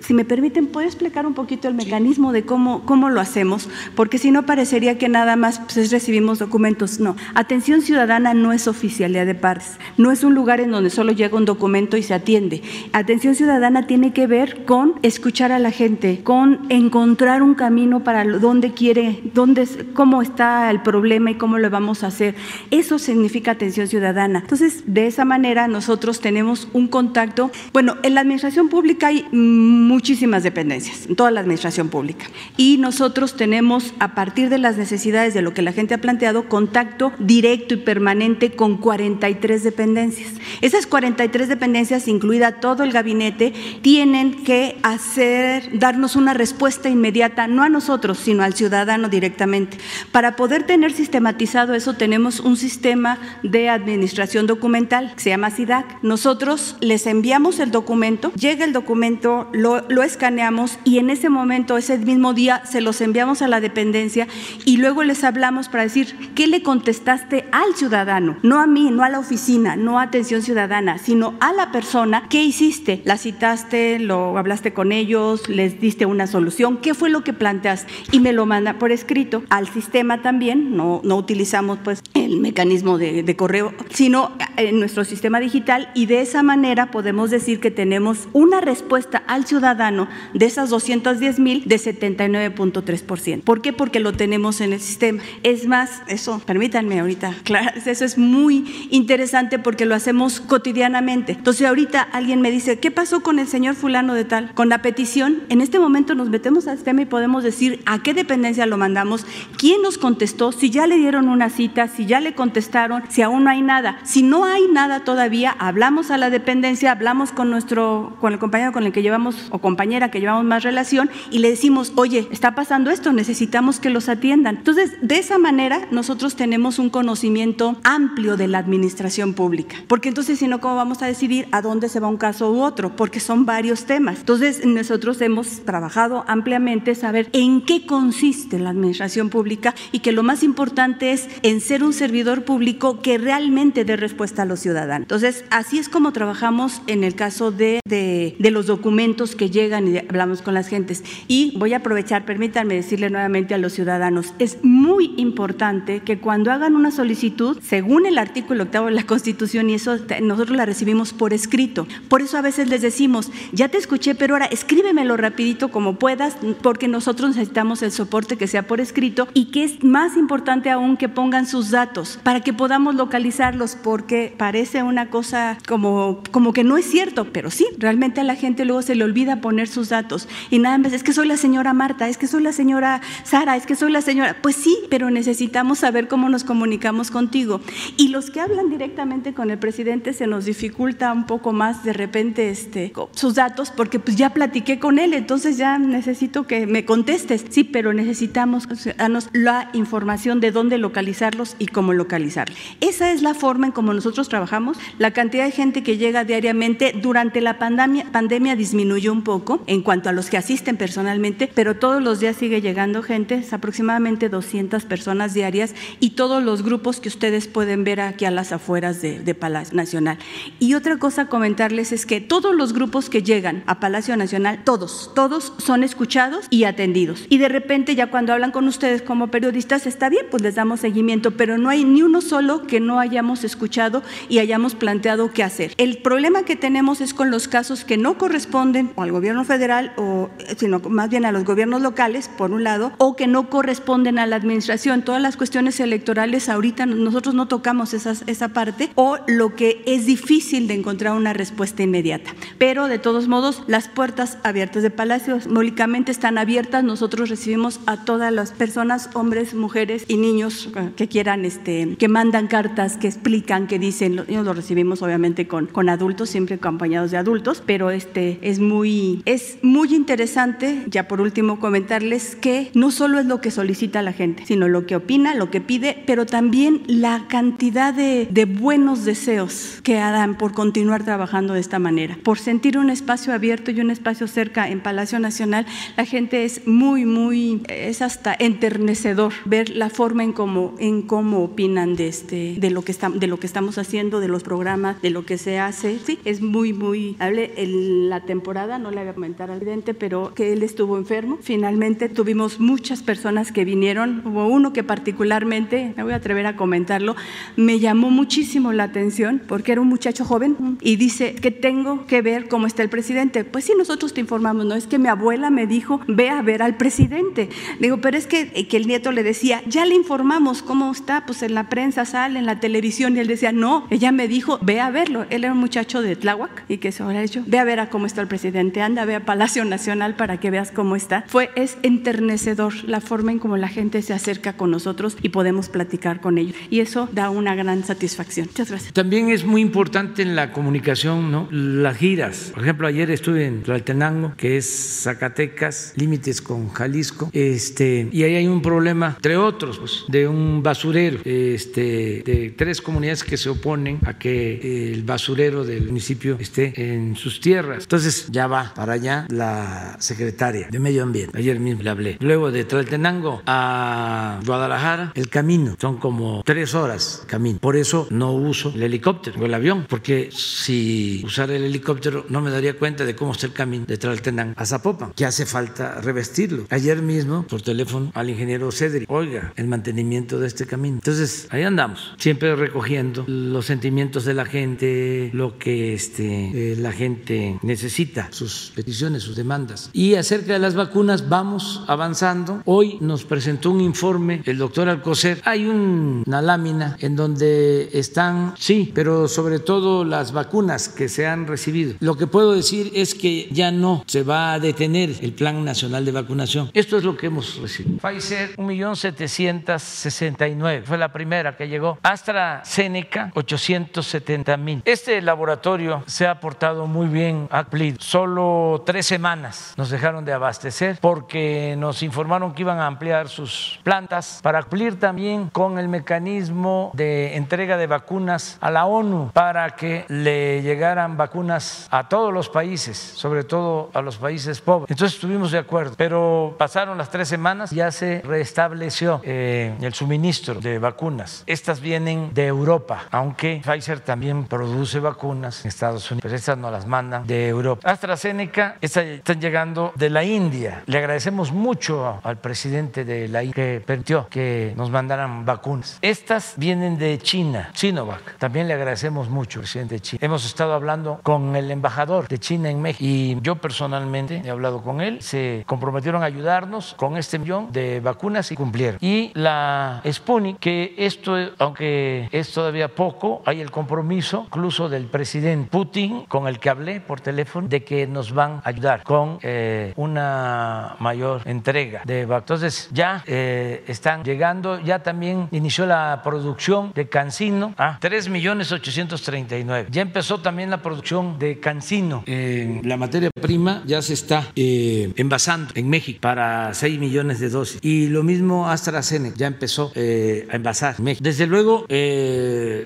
Si me permiten, ¿puedo explicar un poquito el mecanismo de cómo, cómo lo hacemos? Porque si no parecería que nada más pues, recibimos documentos. No, atención ciudadana no es oficialidad de partes, no es un lugar en donde solo llega un documento y se atiende. Atención ciudadana tiene que ver con escuchar a la gente, con encontrar un camino para dónde quiere, dónde, cómo está el problema y cómo lo vamos a hacer. Eso significa atención ciudadana. Entonces, de esa manera nosotros tenemos un contacto. Bueno, en la administración pública hay muchísimas dependencias, en toda la administración pública. Y nosotros tenemos, a partir de las necesidades de lo que la gente ha planteado, contacto directo y permanente con 43 dependencias. Esas 43 dependencias, incluida todo el gabinete, tienen que hacer, darnos una respuesta inmediata, no a nosotros, sino al ciudadano directamente. Para poder tener sistematizado eso, tenemos un sistema de administración documental se llama SIDAC. Nosotros les enviamos el documento, llega el documento, lo, escaneamos y en ese momento, ese mismo día, se los enviamos a la dependencia y luego les hablamos para decir qué le contestaste al ciudadano, no a mí, no a la oficina, no a atención ciudadana, sino a la persona, ¿qué hiciste? ¿La citaste? ¿Lo hablaste con ellos? ¿Les diste una solución? ¿Qué fue lo que planteaste? Y me lo manda por escrito al sistema también, no, no utilizamos pues el mecanismo de, de correo, sino en nuestro sistema digital y de esa manera podemos decir que tenemos una respuesta al ciudadano de esas 210 mil de 79.3%. ¿Por qué? Porque lo tenemos en el sistema. Es más, eso, permítanme ahorita, claro, eso es muy interesante porque lo hacemos cotidianamente. Entonces ahorita alguien me dice, ¿qué pasó con el señor fulano de tal? Con la petición, en este momento nos metemos al sistema y podemos decir a qué dependencia lo mandamos, quién nos contestó, si ya le dieron una cita, si ya le contestaron, si aún no hay nada. Si no hay nada todavía, hablamos a la dependencia, hablamos con nuestro, con el compañero con el que llevamos o compañera que llevamos más relación y le decimos, oye, está pasando esto, necesitamos que los atiendan. Entonces, de esa manera nosotros tenemos un conocimiento amplio de la administración pública, porque entonces si no, ¿cómo vamos a decidir a dónde se va un caso u otro? Porque son varios temas. Entonces, nosotros hemos trabajado ampliamente saber en qué consiste la administración pública y que lo más importante es en ser un servidor público que realmente dé respuesta a los ciudadanos. Entonces, así es como trabajamos en el caso de, de, los documentos que llegan y hablamos con las gentes. Y voy a aprovechar, permítanme decirle nuevamente a los ciudadanos, es muy importante que cuando hagan una solicitud, según el artículo octavo de la Constitución, y eso nosotros la recibimos por escrito. Por eso a veces les decimos, ya te escuché, pero ahora escríbemelo rapidito como puedas, porque nosotros necesitamos el soporte que sea por escrito y que es más importante aún que pongan sus datos para que podamos localizarlos, porque parece una cosa como, como que no es cierto, pero sí, realmente a la gente luego se le olvida poner sus datos y nada más es que soy la señora Marta, es que soy la señora Sara, es que soy la señora, pues sí, pero necesitamos saber cómo nos comunicamos contigo. Y los que hablan directamente con el presidente se nos dificulta un poco más de repente este, sus datos porque pues ya platiqué con él, entonces ya necesito que me contestes. Sí, pero necesitamos darnos la información de dónde localizarlos y cómo localizarlos. Esa es la forma en cómo nosotros trabajamos. La cantidad de gente que llega diariamente durante la pandemia, pandemia disminuyó un poco en cuanto a los que asisten personalmente, pero todos los días sigue llegando gente, es aproximadamente 200 personas diarias y todos los grupos que ustedes pueden ver aquí a las afueras de, de Palacio Nacional. Y otra cosa a comentarles es que todos los grupos que llegan a Palacio Nacional, todos, todos son escuchados y atendidos. Y de repente ya cuando hablan con ustedes como periodistas, está bien, pues les damos seguimiento, pero no hay ni uno solo que no hayamos escuchado y hayamos planteado qué hacer. El problema que tenemos es con los casos que no corresponden al gobierno federal, o, sino más bien a los gobiernos locales, por un lado, o que no corresponden a la administración. Todas las cuestiones electorales ahorita nosotros no tocamos esas, esa parte, o lo que es difícil de encontrar una respuesta inmediata. Pero de todos modos, las puertas abiertas de Palacio simbólicamente están abiertas. Nosotros recibimos a todas las personas, hombres, mujeres y niños que quieran, este, que mandan cartas, que explican, que dicen, lo, lo recibimos obviamente con, con adultos, siempre acompañados de adultos, pero este es muy, es muy interesante, ya por último comentarles que no solo es lo que solicita la gente, sino lo que opina, lo que pide, pero también la cantidad de, de buenos deseos que dan por continuar trabajando de esta manera, por sentir un espacio abierto y un espacio cerca en Palacio Nacional, la gente es muy, muy, es hasta enternecedor ver la forma en cómo, en cómo opinan de, este, de, lo que está, de lo que estamos haciendo, de los programas, de lo que se hace. Sí, es muy, muy, hable en la temporada, no le voy a comentar al presidente, pero que él estuvo enfermo. Finalmente tuvimos muchas personas que vinieron, hubo uno que particularmente, me voy a atrever a comentarlo, me llamó muchísimo la atención porque era un muchacho joven y dice que tengo que ver cómo está el presidente. Pues sí, nosotros te informamos, no es que mi abuela me dijo, ve a ver al presidente. Digo, pero es que, que el nieto le decía, ya le informamos cómo está, pues en la prensa sale, en la televisión, y él decía, no, ella me dijo, ve a verlo. Él era un muchacho de Tláhuac y que se habrá hecho, ve a ver a cómo está el presidente, anda, ve a Palacio Nacional para que veas cómo está. Fue, es enternecedor la forma en cómo la gente se acerca con nosotros y podemos platicar con ellos. Y eso da una gran satisfacción. Muchas gracias. También es muy importante en la comunicación, ¿no? Las giras. Por ejemplo, ayer estuve en Tlaltenango, que es Zacatecas, límites con Jalisco, este, y ahí hay un problema, entre otros, pues, de un basurero, este, de tres comunidades que se oponen oponen a que el basurero del municipio esté en sus tierras. Entonces ya va para allá la secretaria de Medio Ambiente. Ayer mismo le hablé. Luego de Tlaltenango a Guadalajara, el camino son como tres horas camino. Por eso no uso el helicóptero o el avión, porque si usara el helicóptero no me daría cuenta de cómo está el camino de Tlaltenango a Zapopan, que hace falta revestirlo. Ayer mismo, por teléfono, al ingeniero Cedri, oiga, el mantenimiento de este camino. Entonces, ahí andamos, siempre recogiendo los sentimientos de la gente, lo que este, eh, la gente necesita, sus peticiones, sus demandas. Y acerca de las vacunas, vamos avanzando. Hoy nos presentó un informe el doctor Alcocer. Hay una lámina en donde están, sí, pero sobre todo las vacunas que se han recibido. Lo que puedo decir es que ya no se va a detener el Plan Nacional de Vacunación. Esto es lo que hemos recibido. Pfizer, 1.769. Fue la primera que llegó. AstraZeneca, 870 mil. Este laboratorio se ha portado muy bien a Solo tres semanas nos dejaron de abastecer porque nos informaron que iban a ampliar sus plantas para cumplir también con el mecanismo de entrega de vacunas a la ONU para que le llegaran vacunas a todos los países, sobre todo a los países pobres. Entonces estuvimos de acuerdo, pero pasaron las tres semanas y ya se restableció eh, el suministro de vacunas. Estas vienen de Europa, aunque Pfizer también produce vacunas en Estados Unidos, pero estas no las mandan de Europa. AstraZeneca están llegando de la India. Le agradecemos mucho al presidente de la India que permitió que nos mandaran vacunas. Estas vienen de China, Sinovac. También le agradecemos mucho presidente de China. Hemos estado hablando con el embajador de China en México y yo personalmente he hablado con él. Se comprometieron a ayudarnos con este millón de vacunas y cumplieron. Y la Sputnik, que esto, aunque es todavía poco, hay el compromiso incluso del presidente Putin con el que hablé por teléfono de que nos van a ayudar con eh, una mayor entrega de vacunas. Entonces ya eh, están llegando, ya también inició la producción de Cancino a 3 millones 839. Ya empezó también la producción de Cancino. la materia prima ya se está eh, envasando en México para 6 millones de dosis. Y lo mismo AstraZeneca ya empezó a envasar en México. Desde luego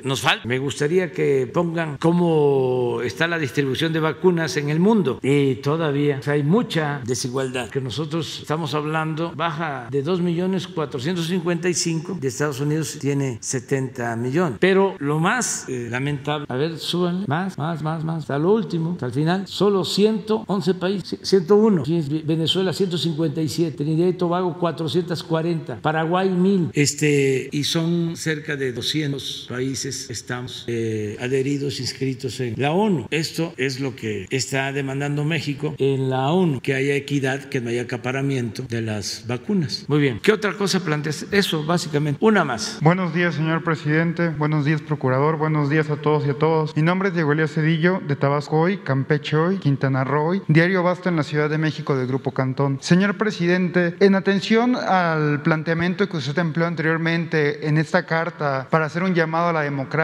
nos falta. Me gustaría que pongan cómo está la distribución de vacunas en el mundo. Y todavía hay mucha desigualdad, que nosotros estamos hablando, baja de 2 millones 455, de Estados Unidos tiene 70 millones. Pero lo más eh, lamentable, a ver, suban más, más, más, más, hasta lo último, hasta el final, solo 111 países, 101, Venezuela 157, Trinidad y Tobago 440, Paraguay 1000, este, y son cerca de 200 países estamos eh, adheridos, inscritos en la ONU. Esto es lo que está demandando México en la ONU, que haya equidad, que no haya acaparamiento de las vacunas. Muy bien. ¿Qué otra cosa planteas? Eso, básicamente. Una más. Buenos días, señor presidente. Buenos días, procurador. Buenos días a todos y a todos. Mi nombre es Diego Elías Cedillo, de Tabasco hoy, Campeche hoy, Quintana Roo Diario Basta en la Ciudad de México del Grupo Cantón. Señor presidente, en atención al planteamiento que usted empleó anteriormente en esta carta para hacer un llamado a la democracia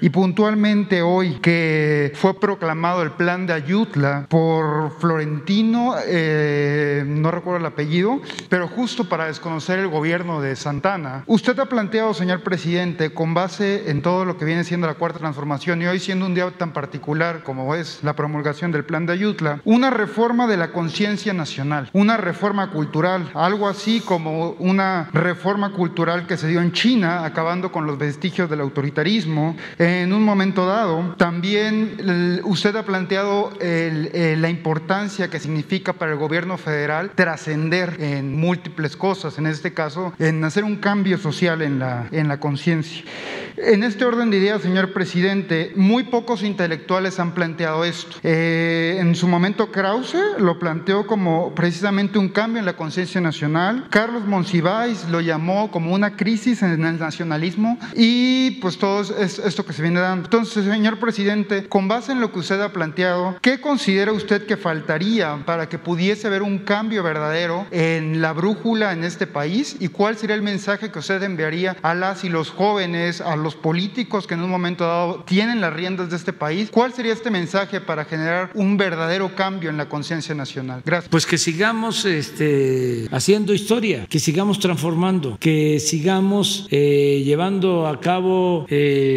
y puntualmente hoy que fue proclamado el plan de Ayutla por Florentino, eh, no recuerdo el apellido, pero justo para desconocer el gobierno de Santana. Usted ha planteado, señor presidente, con base en todo lo que viene siendo la cuarta transformación y hoy siendo un día tan particular como es la promulgación del plan de Ayutla, una reforma de la conciencia nacional, una reforma cultural, algo así como una reforma cultural que se dio en China, acabando con los vestigios del autoritarismo. En un momento dado, también usted ha planteado eh, la importancia que significa para el gobierno federal trascender en múltiples cosas, en este caso, en hacer un cambio social en la, en la conciencia. En este orden de ideas, señor presidente, muy pocos intelectuales han planteado esto. Eh, en su momento Krause lo planteó como precisamente un cambio en la conciencia nacional. Carlos Monsiváis lo llamó como una crisis en el nacionalismo y pues todo es esto que se viene dando. Entonces, señor presidente, con base en lo que usted ha planteado, ¿qué considera usted que faltaría para que pudiese haber un cambio verdadero en la brújula en este país y cuál sería el mensaje que usted enviaría a las y los jóvenes, a los políticos que en un momento dado tienen las riendas de este país? ¿Cuál sería este mensaje para generar un verdadero cambio en la conciencia nacional? Gracias. Pues que sigamos este, haciendo historia, que sigamos transformando, que sigamos eh, llevando a cabo eh,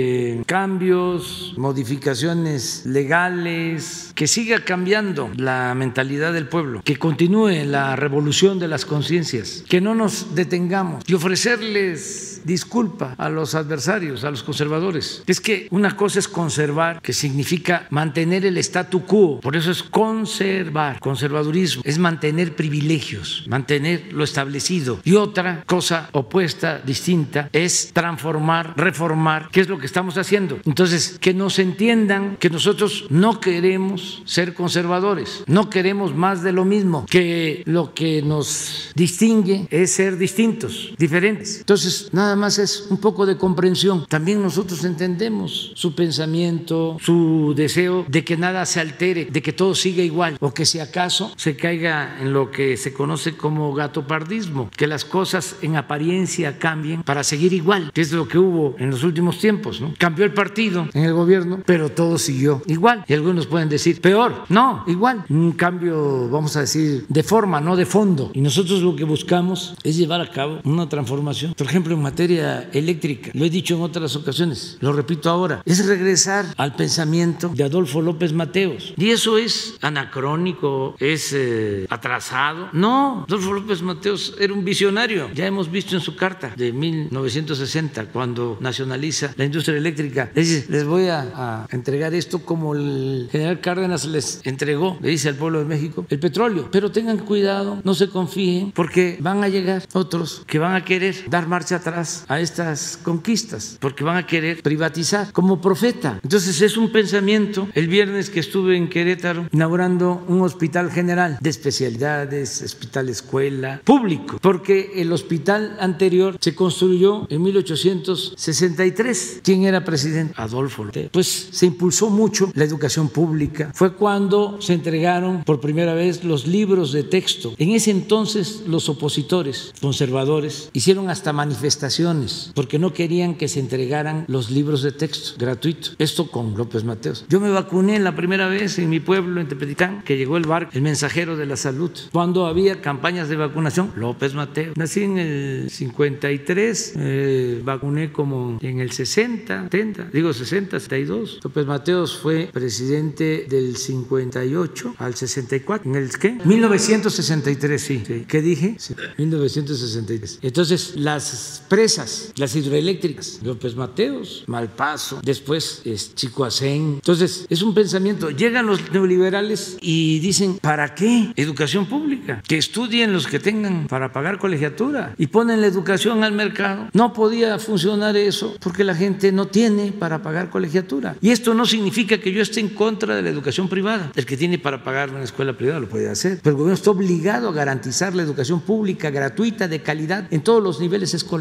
cambios, modificaciones legales, que siga cambiando la mentalidad del pueblo, que continúe la revolución de las conciencias, que no nos detengamos y ofrecerles disculpa a los adversarios, a los conservadores. Es que una cosa es conservar, que significa mantener el statu quo, por eso es conservar, conservadurismo, es mantener privilegios, mantener lo establecido. Y otra cosa opuesta, distinta, es transformar, reformar, que es lo que estamos haciendo. Entonces, que nos entiendan que nosotros no queremos ser conservadores, no queremos más de lo mismo, que lo que nos distingue es ser distintos, diferentes. Entonces, nada más es un poco de comprensión. También nosotros entendemos su pensamiento, su deseo de que nada se altere, de que todo siga igual o que si acaso se caiga en lo que se conoce como gatopardismo, que las cosas en apariencia cambien para seguir igual, que es lo que hubo en los últimos tiempos. ¿No? Cambió el partido en el gobierno, pero todo siguió igual. Y algunos pueden decir, peor, no, igual. Un cambio, vamos a decir, de forma, no de fondo. Y nosotros lo que buscamos es llevar a cabo una transformación. Por ejemplo, en materia eléctrica, lo he dicho en otras ocasiones, lo repito ahora, es regresar al pensamiento de Adolfo López Mateos. Y eso es anacrónico, es eh, atrasado. No, Adolfo López Mateos era un visionario. Ya hemos visto en su carta de 1960, cuando nacionaliza la industria eléctrica, dice, les voy a, a entregar esto como el general Cárdenas les entregó, le dice al pueblo de México, el petróleo. Pero tengan cuidado, no se confíen, porque van a llegar otros que van a querer dar marcha atrás a estas conquistas, porque van a querer privatizar como profeta. Entonces es un pensamiento. El viernes que estuve en Querétaro inaugurando un hospital general de especialidades, hospital escuela, público, porque el hospital anterior se construyó en 1863. ¿Quién era presidente? Adolfo. Pues se impulsó mucho la educación pública. Fue cuando se entregaron por primera vez los libros de texto. En ese entonces los opositores conservadores hicieron hasta manifestaciones porque no querían que se entregaran los libros de texto gratuitos. Esto con López Mateos. Yo me vacuné la primera vez en mi pueblo, en Tepeticán, que llegó el barco, el mensajero de la salud. Cuando había campañas de vacunación, López Mateos. Nací en el 53, eh, vacuné como en el 60, 70, digo 60, 62. López Mateos fue presidente del 58 al 64. ¿En el qué? 1963, sí. ¿Qué dije? 1963. Entonces, las presas las hidroeléctricas, López Mateos, Malpaso, después es Chicoacén. Entonces, es un pensamiento. Llegan los neoliberales y dicen, ¿para qué educación pública? Que estudien los que tengan para pagar colegiatura y ponen la educación al mercado. No podía funcionar eso porque la gente no tiene para pagar colegiatura. Y esto no significa que yo esté en contra de la educación privada. El que tiene para pagar una escuela privada lo puede hacer. Pero el gobierno está obligado a garantizar la educación pública gratuita, de calidad, en todos los niveles escolares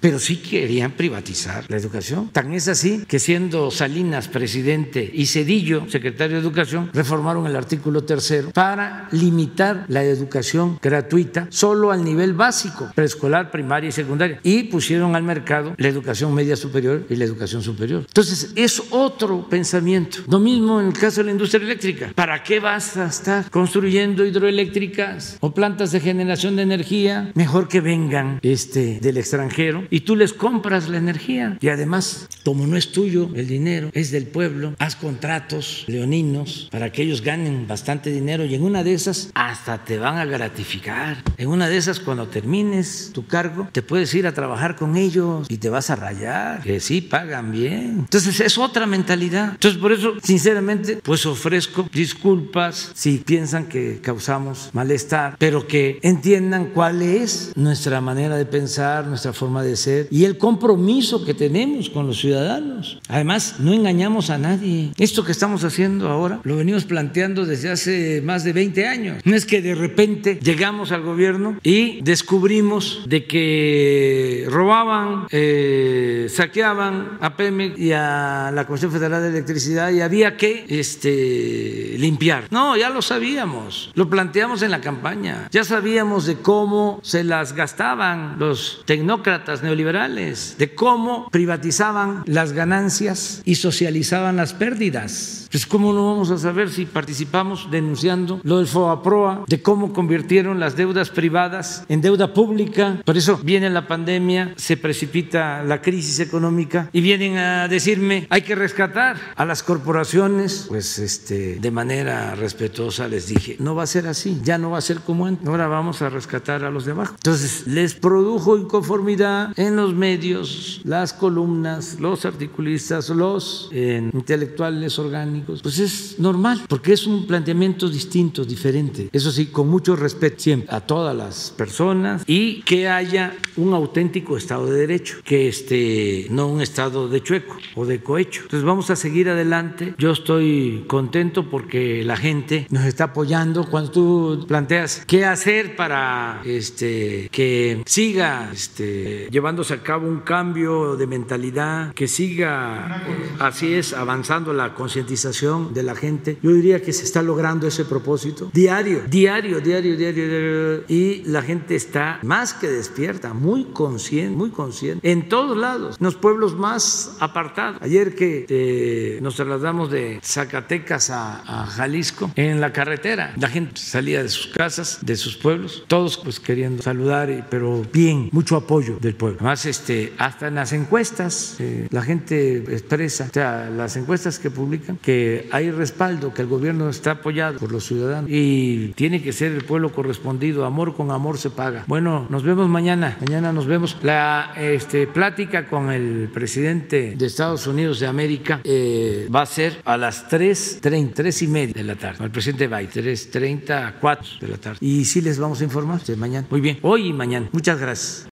pero sí querían privatizar la educación. Tan es así que siendo Salinas presidente y Cedillo secretario de Educación, reformaron el artículo tercero para limitar la educación gratuita solo al nivel básico, preescolar, primaria y secundaria, y pusieron al mercado la educación media superior y la educación superior. Entonces, es otro pensamiento. Lo mismo en el caso de la industria eléctrica. ¿Para qué vas a estar construyendo hidroeléctricas o plantas de generación de energía? Mejor que vengan este, del extranjero y tú les compras la energía. Y además, como no es tuyo el dinero, es del pueblo, haz contratos leoninos para que ellos ganen bastante dinero y en una de esas hasta te van a gratificar. En una de esas, cuando termines tu cargo, te puedes ir a trabajar con ellos y te vas a rayar, que sí pagan bien. Entonces es otra mentalidad. Entonces por eso, sinceramente, pues ofrezco disculpas si piensan que causamos malestar, pero que entiendan cuál es nuestra manera de pensar, nuestra forma de ser y el compromiso que tenemos con los ciudadanos. Además, no engañamos a nadie. Esto que estamos haciendo ahora lo venimos planteando desde hace más de 20 años. No es que de repente llegamos al gobierno y descubrimos de que robaban, eh, saqueaban a Pemex y a la Comisión Federal de Electricidad y había que este, limpiar. No, ya lo sabíamos, lo planteamos en la campaña, ya sabíamos de cómo se las gastaban los tecnócratas neoliberales, de cómo privatizaban las ganancias y socializaban las pérdidas. Pues cómo no vamos a saber si participamos denunciando lo del FOAPROA, de cómo convirtieron las deudas privadas en deuda pública. Por eso viene la pandemia, se precipita la crisis económica y vienen a decirme hay que rescatar a las corporaciones. Pues este, de manera respetuosa les dije, no va a ser así, ya no va a ser como antes. Ahora vamos a rescatar a los de abajo. Entonces les produjo inconformidad en los medios, las columnas, los articulistas, los eh, intelectuales orgánicos pues es normal, porque es un planteamiento distinto, diferente. Eso sí, con mucho respeto siempre a todas las personas y que haya un auténtico Estado de Derecho, que este, no un Estado de chueco o de cohecho. Entonces vamos a seguir adelante. Yo estoy contento porque la gente nos está apoyando cuando tú planteas qué hacer para este, que siga este, llevándose a cabo un cambio de mentalidad, que siga, así es, avanzando la concientización de la gente. Yo diría que se está logrando ese propósito diario, diario, diario, diario, diario. Y la gente está más que despierta, muy consciente, muy consciente, en todos lados, en los pueblos más apartados. Ayer que eh, nos trasladamos de Zacatecas a, a, Jalisco, en la carretera, la gente salía de sus casas, de sus pueblos, todos pues queriendo saludar, pero bien, mucho apoyo del pueblo. Además, este, hasta en las encuestas, eh, la gente expresa, o sea, las encuestas que publican, que hay respaldo, que el gobierno está apoyado por los ciudadanos y tiene que ser el pueblo correspondido. Amor con amor se paga. Bueno, nos vemos mañana. Mañana nos vemos. La este, plática con el presidente de Estados Unidos de América eh, va a ser a las 3.30, 3 y media de la tarde. El presidente Biden, 3.30 a 4 de la tarde. Y sí les vamos a informar de mañana. Muy bien, hoy y mañana. Muchas gracias.